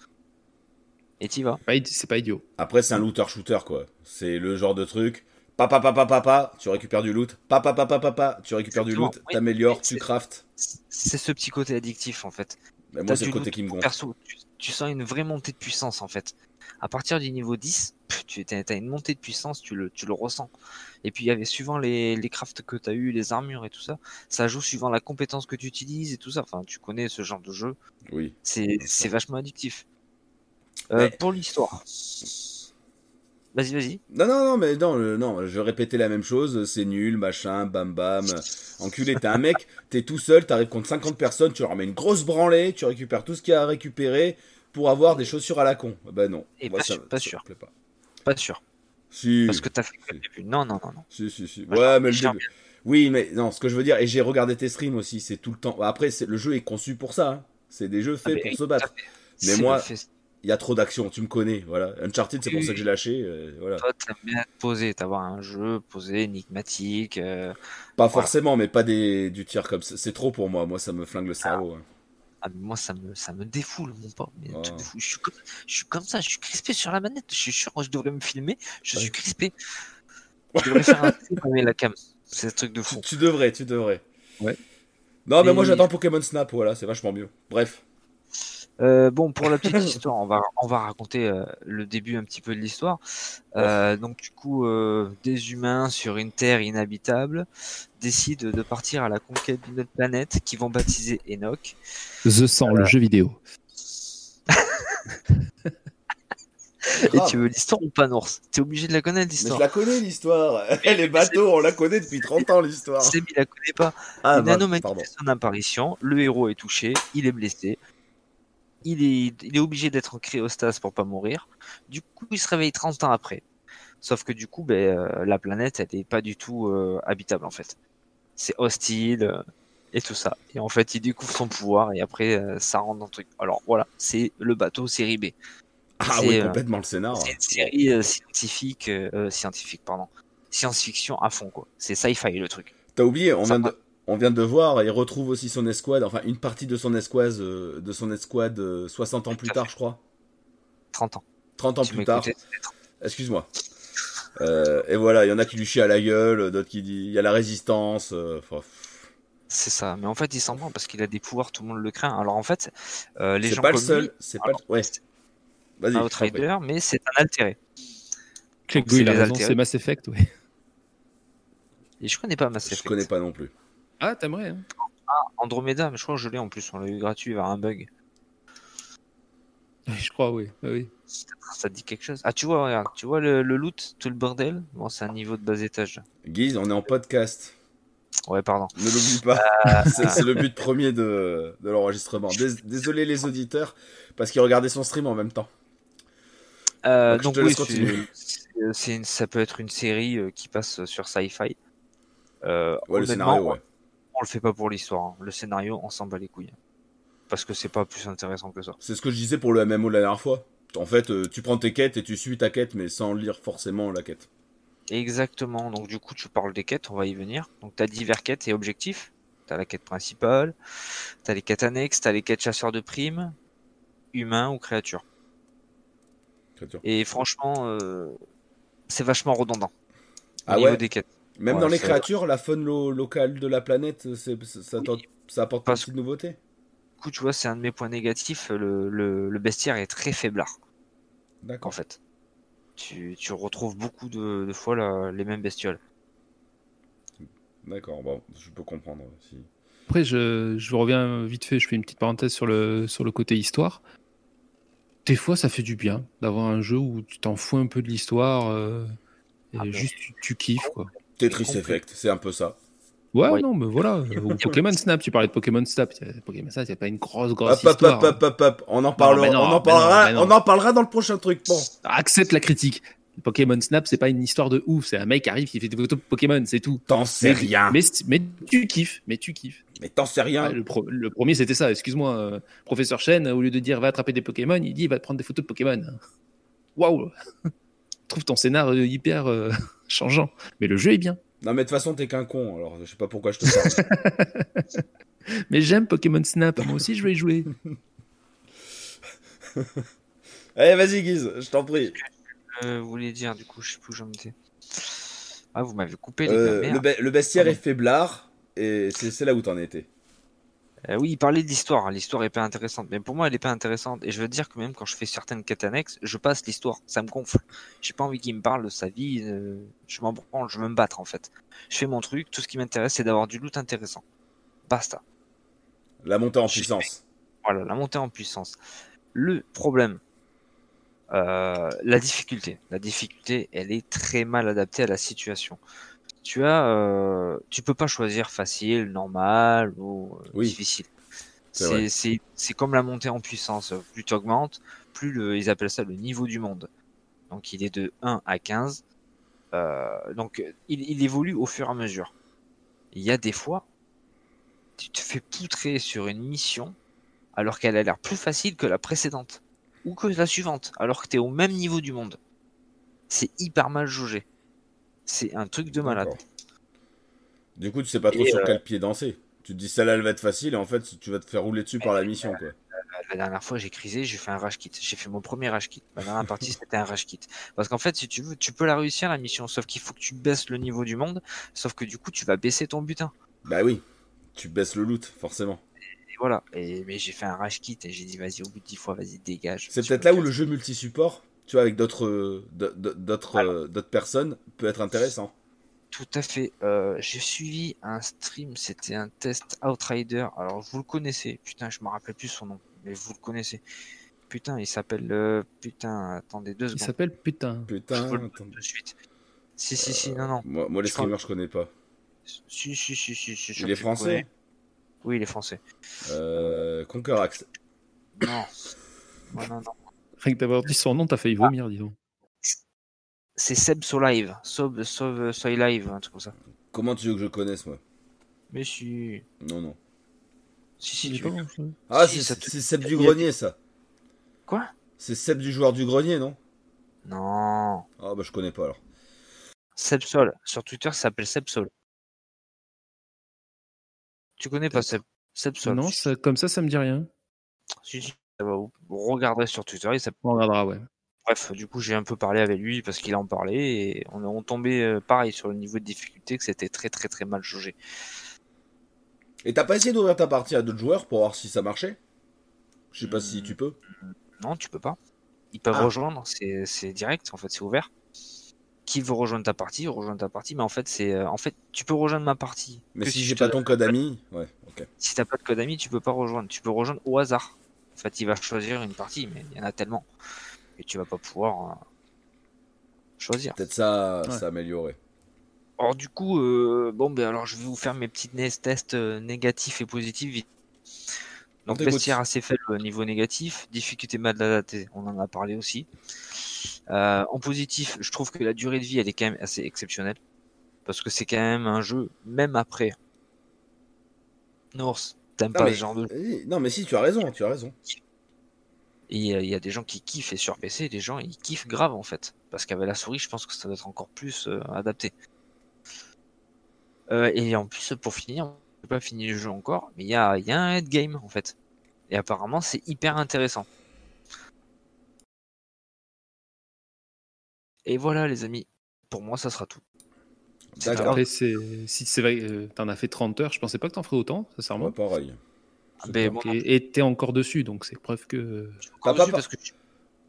Et t'y vas. C'est pas idiot. Après, c'est un looter-shooter, quoi. C'est le genre de truc. Papa, papa, papa, tu récupères du loot. Papa, papa, papa, tu récupères du loot. oui. T'améliores, tu craftes. C'est ce petit côté addictif, en fait. Bah, moi, c'est le côté qui me gonfle. Perso, tu, tu sens une vraie montée de puissance, en fait. À partir du niveau 10, pff, tu as une montée de puissance, tu le, tu le ressens. Et puis, il y avait suivant les, les crafts que tu as eu, les armures et tout ça, ça joue suivant la compétence que tu utilises et tout ça. Enfin, tu connais ce genre de jeu. Oui. C'est vachement addictif. Euh, Mais- Pour l'histoire. Vas-y, vas-y. Non, non, non, mais non, euh, non, je répétais la même chose, c'est nul, machin, bam bam. Enculé, t'es un mec, t'es tout seul, t'arrives contre 50 personnes, tu leur mets une grosse branlée, tu récupères tout ce qu'il y a à récupérer pour avoir des chaussures à la con. Bah non. Et Moi, pas ça- sûr, pas ça me sûr. plaît pas. Pas sûr. Si, Parce que t'as fait le début. Non, non, non, non. si, si, si. Moi, Ouais, mais le début. Oui, mais non, ce que je veux dire, et j'ai regardé tes streams aussi, c'est tout le temps. Après, le jeu est conçu pour ça. hein. C'est des jeux Ah, faits mais pour oui, se battre. Mais moi- fait- Il y a trop d'action, tu me connais, voilà. Uncharted, c'est pour ça que j'ai lâché, euh, voilà. Toi, t'aimes bien te poser, t'avoir un jeu posé, énigmatique. euh, Pas forcément, mais pas des, du tir comme ça. C'est trop pour moi, moi ça me flingue le cerveau. hein. Ah, mais moi, ça me, ça me défoule, mon pote. Mais Ah. Je, suis comme, je suis comme ça, je suis crispé sur la manette. Je suis sûr que je devrais me filmer. Je suis crispé. Je devrais [LAUGHS] faire un truc avec la cam. C'est un truc de Tu, fou. tu devrais, tu devrais. Ouais. Non, mais Et- moi j'attends Pokémon Snap, voilà, c'est vachement mieux. Bref. Euh, bon, pour la petite [LAUGHS] histoire, on va, on va raconter euh, le début un petit peu de l'histoire. Euh, donc, du coup, euh, des humains sur une terre inhabitable décident de partir à la conquête d'une autre planète qu'ils vont baptiser Enoch. The 100, le jeu vidéo. [LAUGHS] Et tu veux l'histoire ou pas, Nours? T'es obligé de la connaître, Mais je l'histoire. la connais l'histoire. [LAUGHS] Les bateaux, on la connaît depuis 30 ans l'histoire. Seb, il la connaît pas. Ah, Une bah, anomalie fait son apparition, le héros est touché, il est blessé, il est, il est obligé d'être en cryostase pour pas mourir. Du coup, il se réveille 30 ans après. Sauf que du coup, ben, euh, la planète, elle est pas du tout euh, habitable en fait. C'est hostile euh, et tout ça. Et en fait, il découvre son pouvoir et après, ça rentre dans le truc. Alors voilà, c'est le bateau série B. Ah c'est, oui, complètement le scénar. C'est une série scientifique, scientifique, pardon, science-fiction à fond quoi. C'est sci-fi le truc. T'as oublié, on vient, de, on vient de voir, il retrouve aussi son escouade, enfin une partie de son escouade, euh, de son escouade euh, 60 ans Tout plus tard, je crois. 30 ans. 30 ans Tu plus tard. m'écoutais, c'était 30. Excuse-moi. Euh, et voilà, il y en a qui lui chient à la gueule, d'autres qui disent il y a la résistance. euh, C'est ça, mais en fait il s'en prend parce qu'il a des pouvoirs, tout le monde le craint. Alors en fait, euh, les c'est gens pas le seul, c'est pas le... Ouais, c'est vas-y. je. Outrider, mais c'est un altéré. Check c'est il a les raison, altérés. c'est Mass Effect, oui. Et je connais pas Mass Je Effect. connais pas non plus. Ah, t'aimerais, hein Andromeda, mais je crois que je l'ai en plus, on l'a eu gratuit vers un bug. Je crois, oui. oui, oui. Ça te dit quelque chose? Ah tu vois, regarde, tu vois le, le loot, tout le bordel? Bon, c'est un niveau de bas étage. Guise, on est en podcast. Ouais, pardon. Ne l'oublie pas. [LAUGHS] c'est c'est le but premier de, de l'enregistrement. Dés- Désolé les auditeurs, parce qu'ils regardaient son stream en même temps. Euh, Donc, je donc te oui, c'est- ça peut être une série euh, qui passe sur Sci-Fi. Euh, Ouais, le scénario, ouais. On le fait pas pour l'histoire. hein. Le scénario, on s'en bat les couilles. Parce que c'est pas plus intéressant que ça. C'est ce que je disais pour le MMO la dernière fois. En fait, euh, tu prends tes quêtes et tu suis ta quête, mais sans lire forcément la quête. Exactement. Donc du coup, tu parles des quêtes, on va y venir. Donc tu as divers quêtes et objectifs. Tu as la quête principale, tu as les quêtes annexes, tu as les quêtes chasseurs de primes, humains ou créatures. Créature. Et franchement, euh, c'est vachement redondant. Au Ah niveau ouais? des quêtes. Même Ouais, dans les créatures, la faune lo- locale de la planète, c'est- c'est- ça, apporte pas de Du coup, tu vois, c'est un de mes points négatifs. Le, le, le bestiaire est très faiblard, en D'accord. fait. Tu, tu retrouves beaucoup de, de fois la- les mêmes bestioles. D'accord, bon, je peux comprendre. Si... Après, je, je reviens vite fait, je fais une petite parenthèse sur le, sur le côté histoire. Des fois, ça fait du bien d'avoir un jeu où tu t'en fous un peu de l'histoire euh, et Ah ben. juste tu, tu kiffes. Quoi. Tetris. Effect, c'est un peu ça. Ouais, Ouais. non, mais voilà. [LAUGHS] Ou Pokémon Snap, tu parlais de Pokémon Snap. Pokémon Snap, il n'y a pas une grosse, grosse Hop, hop, histoire. hop, hop, hop, hop. On en parlera, non, on en parlera, non, on en parlera dans le prochain truc. Bon. Accepte la critique. Pokémon Snap, c'est pas une histoire de ouf. C'est un mec qui arrive qui fait des photos de Pokémon, c'est tout. T'en sais rien. Mais, mais tu kiffes, mais tu kiffes. Mais t'en sais rien. Ah, le, pro- le premier, c'était ça. Excuse-moi, euh, professeur Chen, au lieu de dire va attraper des Pokémon, il dit va te prendre des photos de Pokémon. Waouh Trouve ton scénar hyper euh, [LAUGHS] changeant. Mais le jeu est bien. Non, mais de toute façon, t'es qu'un con, alors je sais pas pourquoi je te parle. [LAUGHS] Mais j'aime Pokémon Snap. Moi aussi, je vais y jouer. [LAUGHS] Allez, vas-y, Guise, je t'en prie. Euh, vous voulez dire, du coup, je sais plus où j'en étais. Ah, vous m'avez coupé les Euh, le, be- le bestiaire Pardon. est faiblard, et c'est c'est là où t'en étais. Euh, oui, il parlait de l'histoire. L'histoire est pas intéressante. Mais pour moi, elle est pas intéressante. Et je veux dire que même quand je fais certaines quêtes annexes, je passe l'histoire. Ça me gonfle. J'ai pas envie qu'il me parle de sa vie. euh, Je m'en branle. Je veux me battre, en fait. Je fais mon truc. Tout ce qui m'intéresse, c'est d'avoir du loot intéressant. Basta. La montée en puissance. Voilà, la montée en puissance. Le problème, euh, la difficulté. La difficulté, elle est très mal adaptée à la situation. Tu as, euh, tu peux pas choisir facile, normal ou euh, Oui. difficile. C'est comme la montée en puissance. Plus tu augmentes, plus le, ils appellent ça le niveau du monde. Donc il est de 1 à 15. Euh, donc il, il évolue au fur et à mesure. Il y a des fois, tu te fais poutrer sur une mission alors qu'elle a l'air plus facile que la précédente ou que la suivante, alors que tu es au même niveau du monde. C'est hyper mal jaugé. C'est un truc de malade. Du coup, tu sais pas trop Et, sur euh, quel pied danser. Tu te dis celle-là, elle va être facile, et en fait, tu vas te faire rouler dessus par la mission, quoi. La dernière fois, j'ai crisé, j'ai fait un rage kit. J'ai fait mon premier rage kit. La dernière partie, [LAUGHS] c'était un rage kit. Parce qu'en fait, si tu veux, tu peux la réussir, la mission. Sauf qu'il faut que tu baisses le niveau du monde. Sauf que du coup, tu vas baisser ton butin. Bah oui, tu baisses le loot, forcément. Et voilà. Et, mais j'ai fait un rage kit et j'ai dit, vas-y, au bout de 10 fois, vas-y, dégage. C'est peut-être là où le jeu multi-support, tu vois, avec d'autres euh, d'autres euh, d'autres personnes, peut être intéressant. Tout à fait. Euh, j'ai suivi un stream, c'était un test Outrider. Alors, vous le connaissez. Putain, je me rappelle plus son nom. Mais vous le connaissez. Putain, il s'appelle. euh, Putain, attendez deux Il secondes. s'appelle Putain. Putain, de suite. Si, si, si, non, non. Moi, moi, les Je crois- streamers, je connais pas. Si, si, si, si, si. Il est français? Oui, il est français. euh, Conquerax. Non. Ouais, non, non. Rien que d'avoir dit son nom, t'as failli vomir, dis donc. C'est Seb Solive. Sob, Sob, Soy Live, un truc comme ça. Comment tu veux que je connaisse, moi? Mais si. Non, non. Si, si, tu ça. Ah, Si, c'est ça te- c'est Seb du grenier, ça. Quoi? C'est Seb du joueur du grenier, non? Non. Ah, bah, je connais pas, alors. Seb Sol. Sur Twitter, ça s'appelle Seb Sol. Tu connais pas Seb, Seb Sol Non, ça- comme ça, ça me dit rien. Si, si, regarderez sur Twitter. Il s'appelle- On regardera, ouais. Bref, du coup, j'ai un peu parlé avec lui parce qu'il en parlait et on est on tombé euh, pareil sur le niveau de difficulté que c'était très très très mal jaugé. Et t'as pas essayé d'ouvrir ta partie à d'autres joueurs pour voir si ça marchait? Je sais pas si Hmm. tu peux. Non, tu peux pas. Ils peuvent Ah. rejoindre, c'est direct, en fait, c'est ouvert. Qui veut rejoindre ta partie, rejoindre ta partie, mais en fait, c'est euh, en fait, tu peux rejoindre ma partie. Mais si j'ai pas ton code ami, ouais, ok. Si t'as pas de code ami, tu peux pas rejoindre. Tu peux rejoindre au hasard. En fait, il va choisir une partie, mais il y en a tellement. Et tu vas pas pouvoir euh, choisir. Peut-être ça, Ouais. ça améliorerait. Alors du coup, euh, bon ben alors je vais vous faire mes petites tests euh, négatifs et positifs vite. On Donc bestiaire assez faible au niveau négatif, difficulté mal adaptée, on en a parlé aussi. Euh, en positif, je trouve que la durée de vie elle est quand même assez exceptionnelle parce que c'est quand même un jeu même après. Nours, t'aimes Non, pas mais- ce genre de Non, mais si, tu as raison, tu as raison. Et il y a- il y a des gens qui kiffent et sur PC, des gens ils kiffent grave en fait. Parce qu'avec la souris, je pense que ça doit être encore plus euh, adapté. Euh, et en plus, pour finir, j'ai pas fini le jeu encore, mais il y a, il y a un endgame en fait. Et apparemment, c'est hyper intéressant. Et voilà les amis, pour moi ça sera tout. Après, c'est si c'est vrai, euh, t'en as fait 30 heures, je pensais pas que t'en ferais autant, sincèrement. Ouais, pareil. Ah, ben, bon, Et t'es encore dessus, donc c'est preuve que. je pas dessus par- parce que je,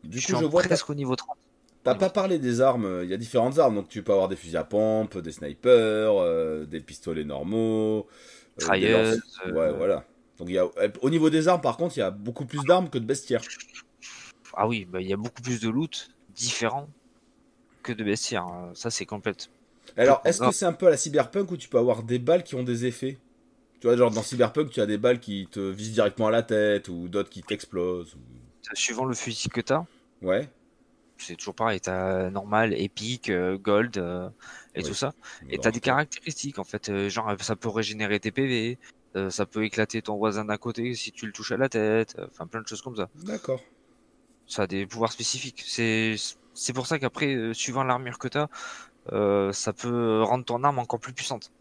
Du je coup, suis je en vois, presque au niveau 30. t'as pas parlé des armes. euh, Il y a différentes armes, donc tu peux avoir des fusils à pompe, des snipers, euh, des pistolets normaux, euh, des Trailleuse, euh, Ouais, voilà. Donc il y a, au niveau des armes, par contre, il y a beaucoup plus d'armes que de bestiaires. Ah oui, bah, il y a beaucoup plus de loot différent que de bestiaires. euh, Ça, c'est complète. Alors, est-ce Non. que c'est un peu à la cyberpunk où tu peux avoir des balles qui ont des effets? Tu vois, genre dans cyberpunk, tu as des balles qui te visent directement à la tête ou d'autres qui t'explosent. ou- Suivant le fusil que t'as, Ouais. c'est toujours pareil. T'as normal, épique, euh, gold euh, et tout ça. Et t'as des caractéristiques en fait. euh, genre, ça peut régénérer tes PV. euh, ça peut éclater ton voisin d'à côté si tu le touches à la tête. euh, Enfin, plein de choses comme ça. D'accord. Ça a des pouvoirs spécifiques. C'est c'est pour ça qu'après, euh, suivant l'armure que t'as, ça peut rendre ton arme encore plus puissante.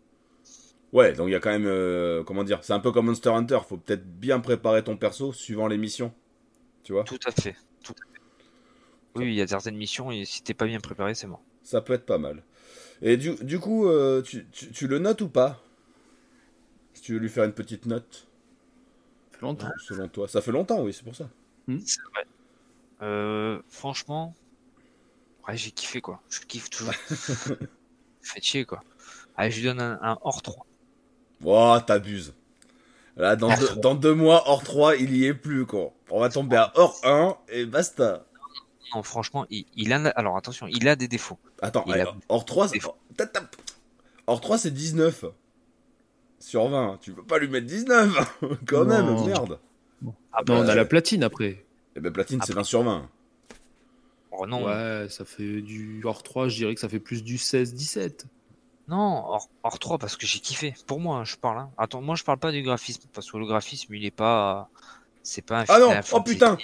Ouais, donc il y a quand même. euh, comment dire C'est un peu comme Monster Hunter. Faut peut-être bien préparer ton perso suivant les missions. Tu vois Tout à fait. Tout à fait. Oui, il y a certaines missions et si t'es pas bien préparé, c'est mort. Ça peut être pas mal. Et du, du coup, euh, tu, tu- tu le notes ou pas? Si tu veux lui faire une petite note, Ça fait longtemps. selon toi. Ça fait longtemps, oui, c'est pour ça. C'est vrai. Euh, franchement, ouais, j'ai kiffé quoi. Je kiffe toujours. [LAUGHS] Fait chier quoi. Allez, je lui donne un, un hors 3. Oh, t'abuses. Là, dans, deux, trois. dans deux mois, hors 3, il y est plus, quoi. On va tomber à hors 1 et basta. Non, franchement, il, il a. Alors attention, il a des défauts. Attends, Il allez, a- hors 3, des c'est... Tap, tap. Hors 3, c'est 19 sur 20. Tu peux pas lui mettre 19 [LAUGHS] quand Non. même, merde. Ah, Non, on a la platine après. Eh ben, platine, c'est Après- 20 sur 20. Oh, non, Ouais, ça fait du hors 3, je dirais que ça fait plus du 16-17. non, hors, hors 3 parce que j'ai kiffé. Pour moi, hein, je parle. Hein. Attends, moi je parle pas du graphisme parce que le graphisme, il est pas. C'est pas un Ah non, oh, putain.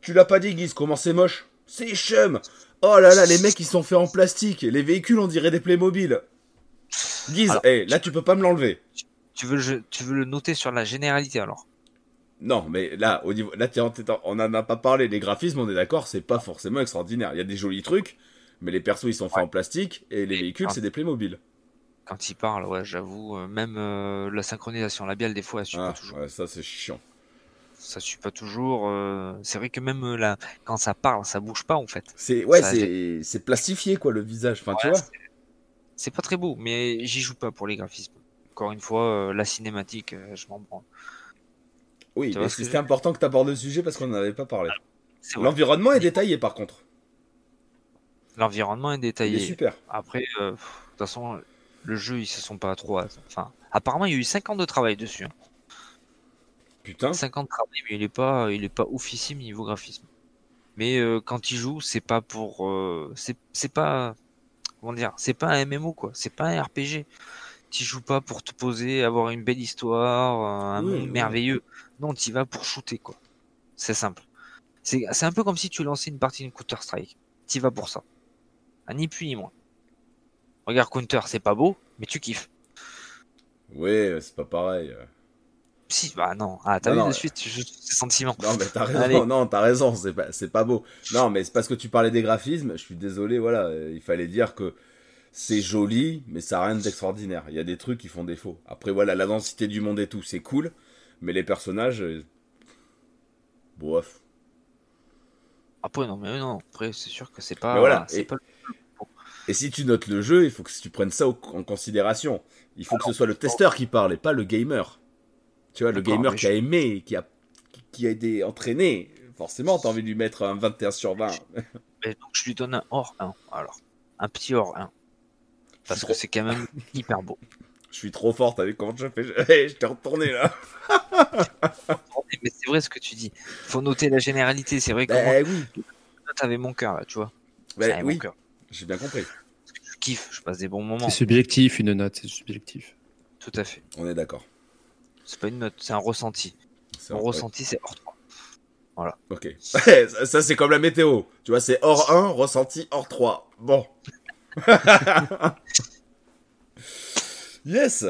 Tu l'as pas dit, Guise, comment c'est moche? C'est chum Oh là là, les mecs, ils sont faits en plastique. Les véhicules, on dirait des Playmobil. Guise, Alors- eh, là, tu peux pas me l'enlever. Tu veux, le, jeu- tu veux le noter sur la généralité alors Non, mais là, au niveau, là, en- on en a pas parlé. Les graphismes, on est d'accord, c'est pas forcément extraordinaire. Il y a des jolis trucs, mais les persos, ils sont faits Ouais. en plastique et les véhicules, Ah. c'est des Playmobil. Quand il parle, ouais, j'avoue, euh, même euh, la synchronisation labiale, des fois, elle suit Ah, pas toujours. ouais, ça, c'est chiant. Ça suit pas toujours. euh, C'est vrai que même là, quand ça parle, ça bouge pas en fait. C'est, ouais, c'est, plastifié, quoi, le visage. Enfin, tu vois. c'est- pas très beau, mais j'y joue pas pour les graphismes. Encore une fois, euh, la cinématique, je m'en branle. Oui, que c'était je- important que tu abordes le sujet parce qu'on n'en avait pas parlé. L'environnement est détaillé, par contre. L'environnement est Il détaillé. est super. Après, euh, de toute façon, le jeu, ils se sont pas trop. Enfin, apparemment, il y a eu 5 ans de travail dessus. hein. Putain. 5 ans de travail, mais il est pas, il est pas oufissime niveau graphisme. Mais euh, quand il joue, c'est pas pour, euh, c'est, pas, comment dire, c'est pas un MMO quoi, c'est pas un RPG. Tu joues pas pour te poser, avoir une belle histoire, un Oui, monde oui. merveilleux. Non, tu vas pour shooter quoi. C'est simple. C'est, un peu comme si tu lançais une partie de Counter Strike. Tu vas pour ça. Ah, ni plus ni moins. Regarde Counter, c'est pas beau, mais tu kiffes. Ouais, c'est pas pareil. Si, bah non. Ah, t'as vu non, de suite, je, ces sentiments. Non, mais t'as [LAUGHS] raison. Allez. Non, t'as raison. C'est pas, pas beau. Non, mais c'est parce que tu parlais des graphismes. Je suis désolé. Voilà, il fallait dire que c'est joli, mais ça a rien d'extraordinaire. Il y a des trucs qui font défaut. Après, voilà, la densité du monde et tout, c'est cool, mais les personnages, euh, bof. Après, non, mais non, après, c'est sûr que c'est pas. Mais voilà, et- pas... Et si tu notes le jeu, il faut que tu prennes ça au- en considération. Il faut que ce soit le testeur qui parle et pas le gamer. Tu vois, le gamer qui a aimé, qui a, qui a été entraîné. Forcément, t'as envie de lui mettre un 21 sur 20. mais donc, je lui donne un hors 1. Alors, un petit hors 1. Parce que c'est quand même [LAUGHS] hyper beau. Je suis trop fort, t'as vu comment je fais [LAUGHS] Hey, Je t'ai retourné là. [LAUGHS] Mais c'est vrai ce que tu dis. Faut noter la généralité. C'est vrai que Bah oui, t'avais mon cœur là, tu vois. Bah oui, mon cœur. j'ai bien compris. Je kiffe, je passe des bons moments. C'est subjectif, une note, c'est subjectif. Tout à fait. On est d'accord. C'est pas une note, c'est un ressenti. Mon un- ressenti, c'est hors 3. Ok. [LAUGHS] ça, ça, c'est comme la météo. Tu vois, c'est hors 1, ressenti hors 3. Bon. Yes.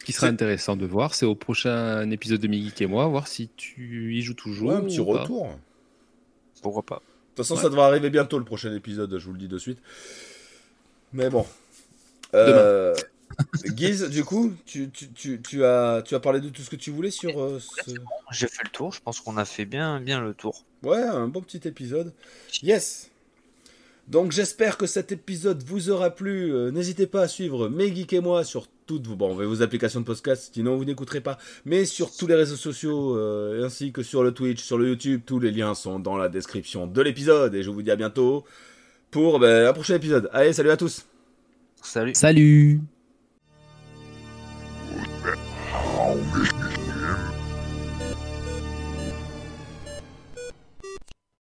Ce qui sera intéressant de voir, c'est au prochain épisode de Migik et moi, voir si tu y joues toujours. Ouais, un petit ou pas. retour. De Pourquoi pas toute façon, Ouais. ça devrait arriver bientôt le prochain épisode, je vous le dis de suite. Mais bon. Euh, [LAUGHS] Guise, du coup, tu, tu, tu, tu as, tu as parlé de tout ce que tu voulais sur euh, ce... J'ai fait le tour, je pense qu'on a fait bien, bien le tour. Ouais, un bon petit épisode. Yes. Donc j'espère que cet épisode vous aura plu. Euh, n'hésitez pas à suivre mes geeks et moi sur toutes vos, vos applications de podcast, sinon vous n'écouterez pas, mais sur tous les réseaux sociaux euh, ainsi que sur le Twitch, sur le YouTube, tous les liens sont dans la description de l'épisode et je vous dis à bientôt pour ben, un prochain épisode. Allez, salut à tous. Salut. Salut.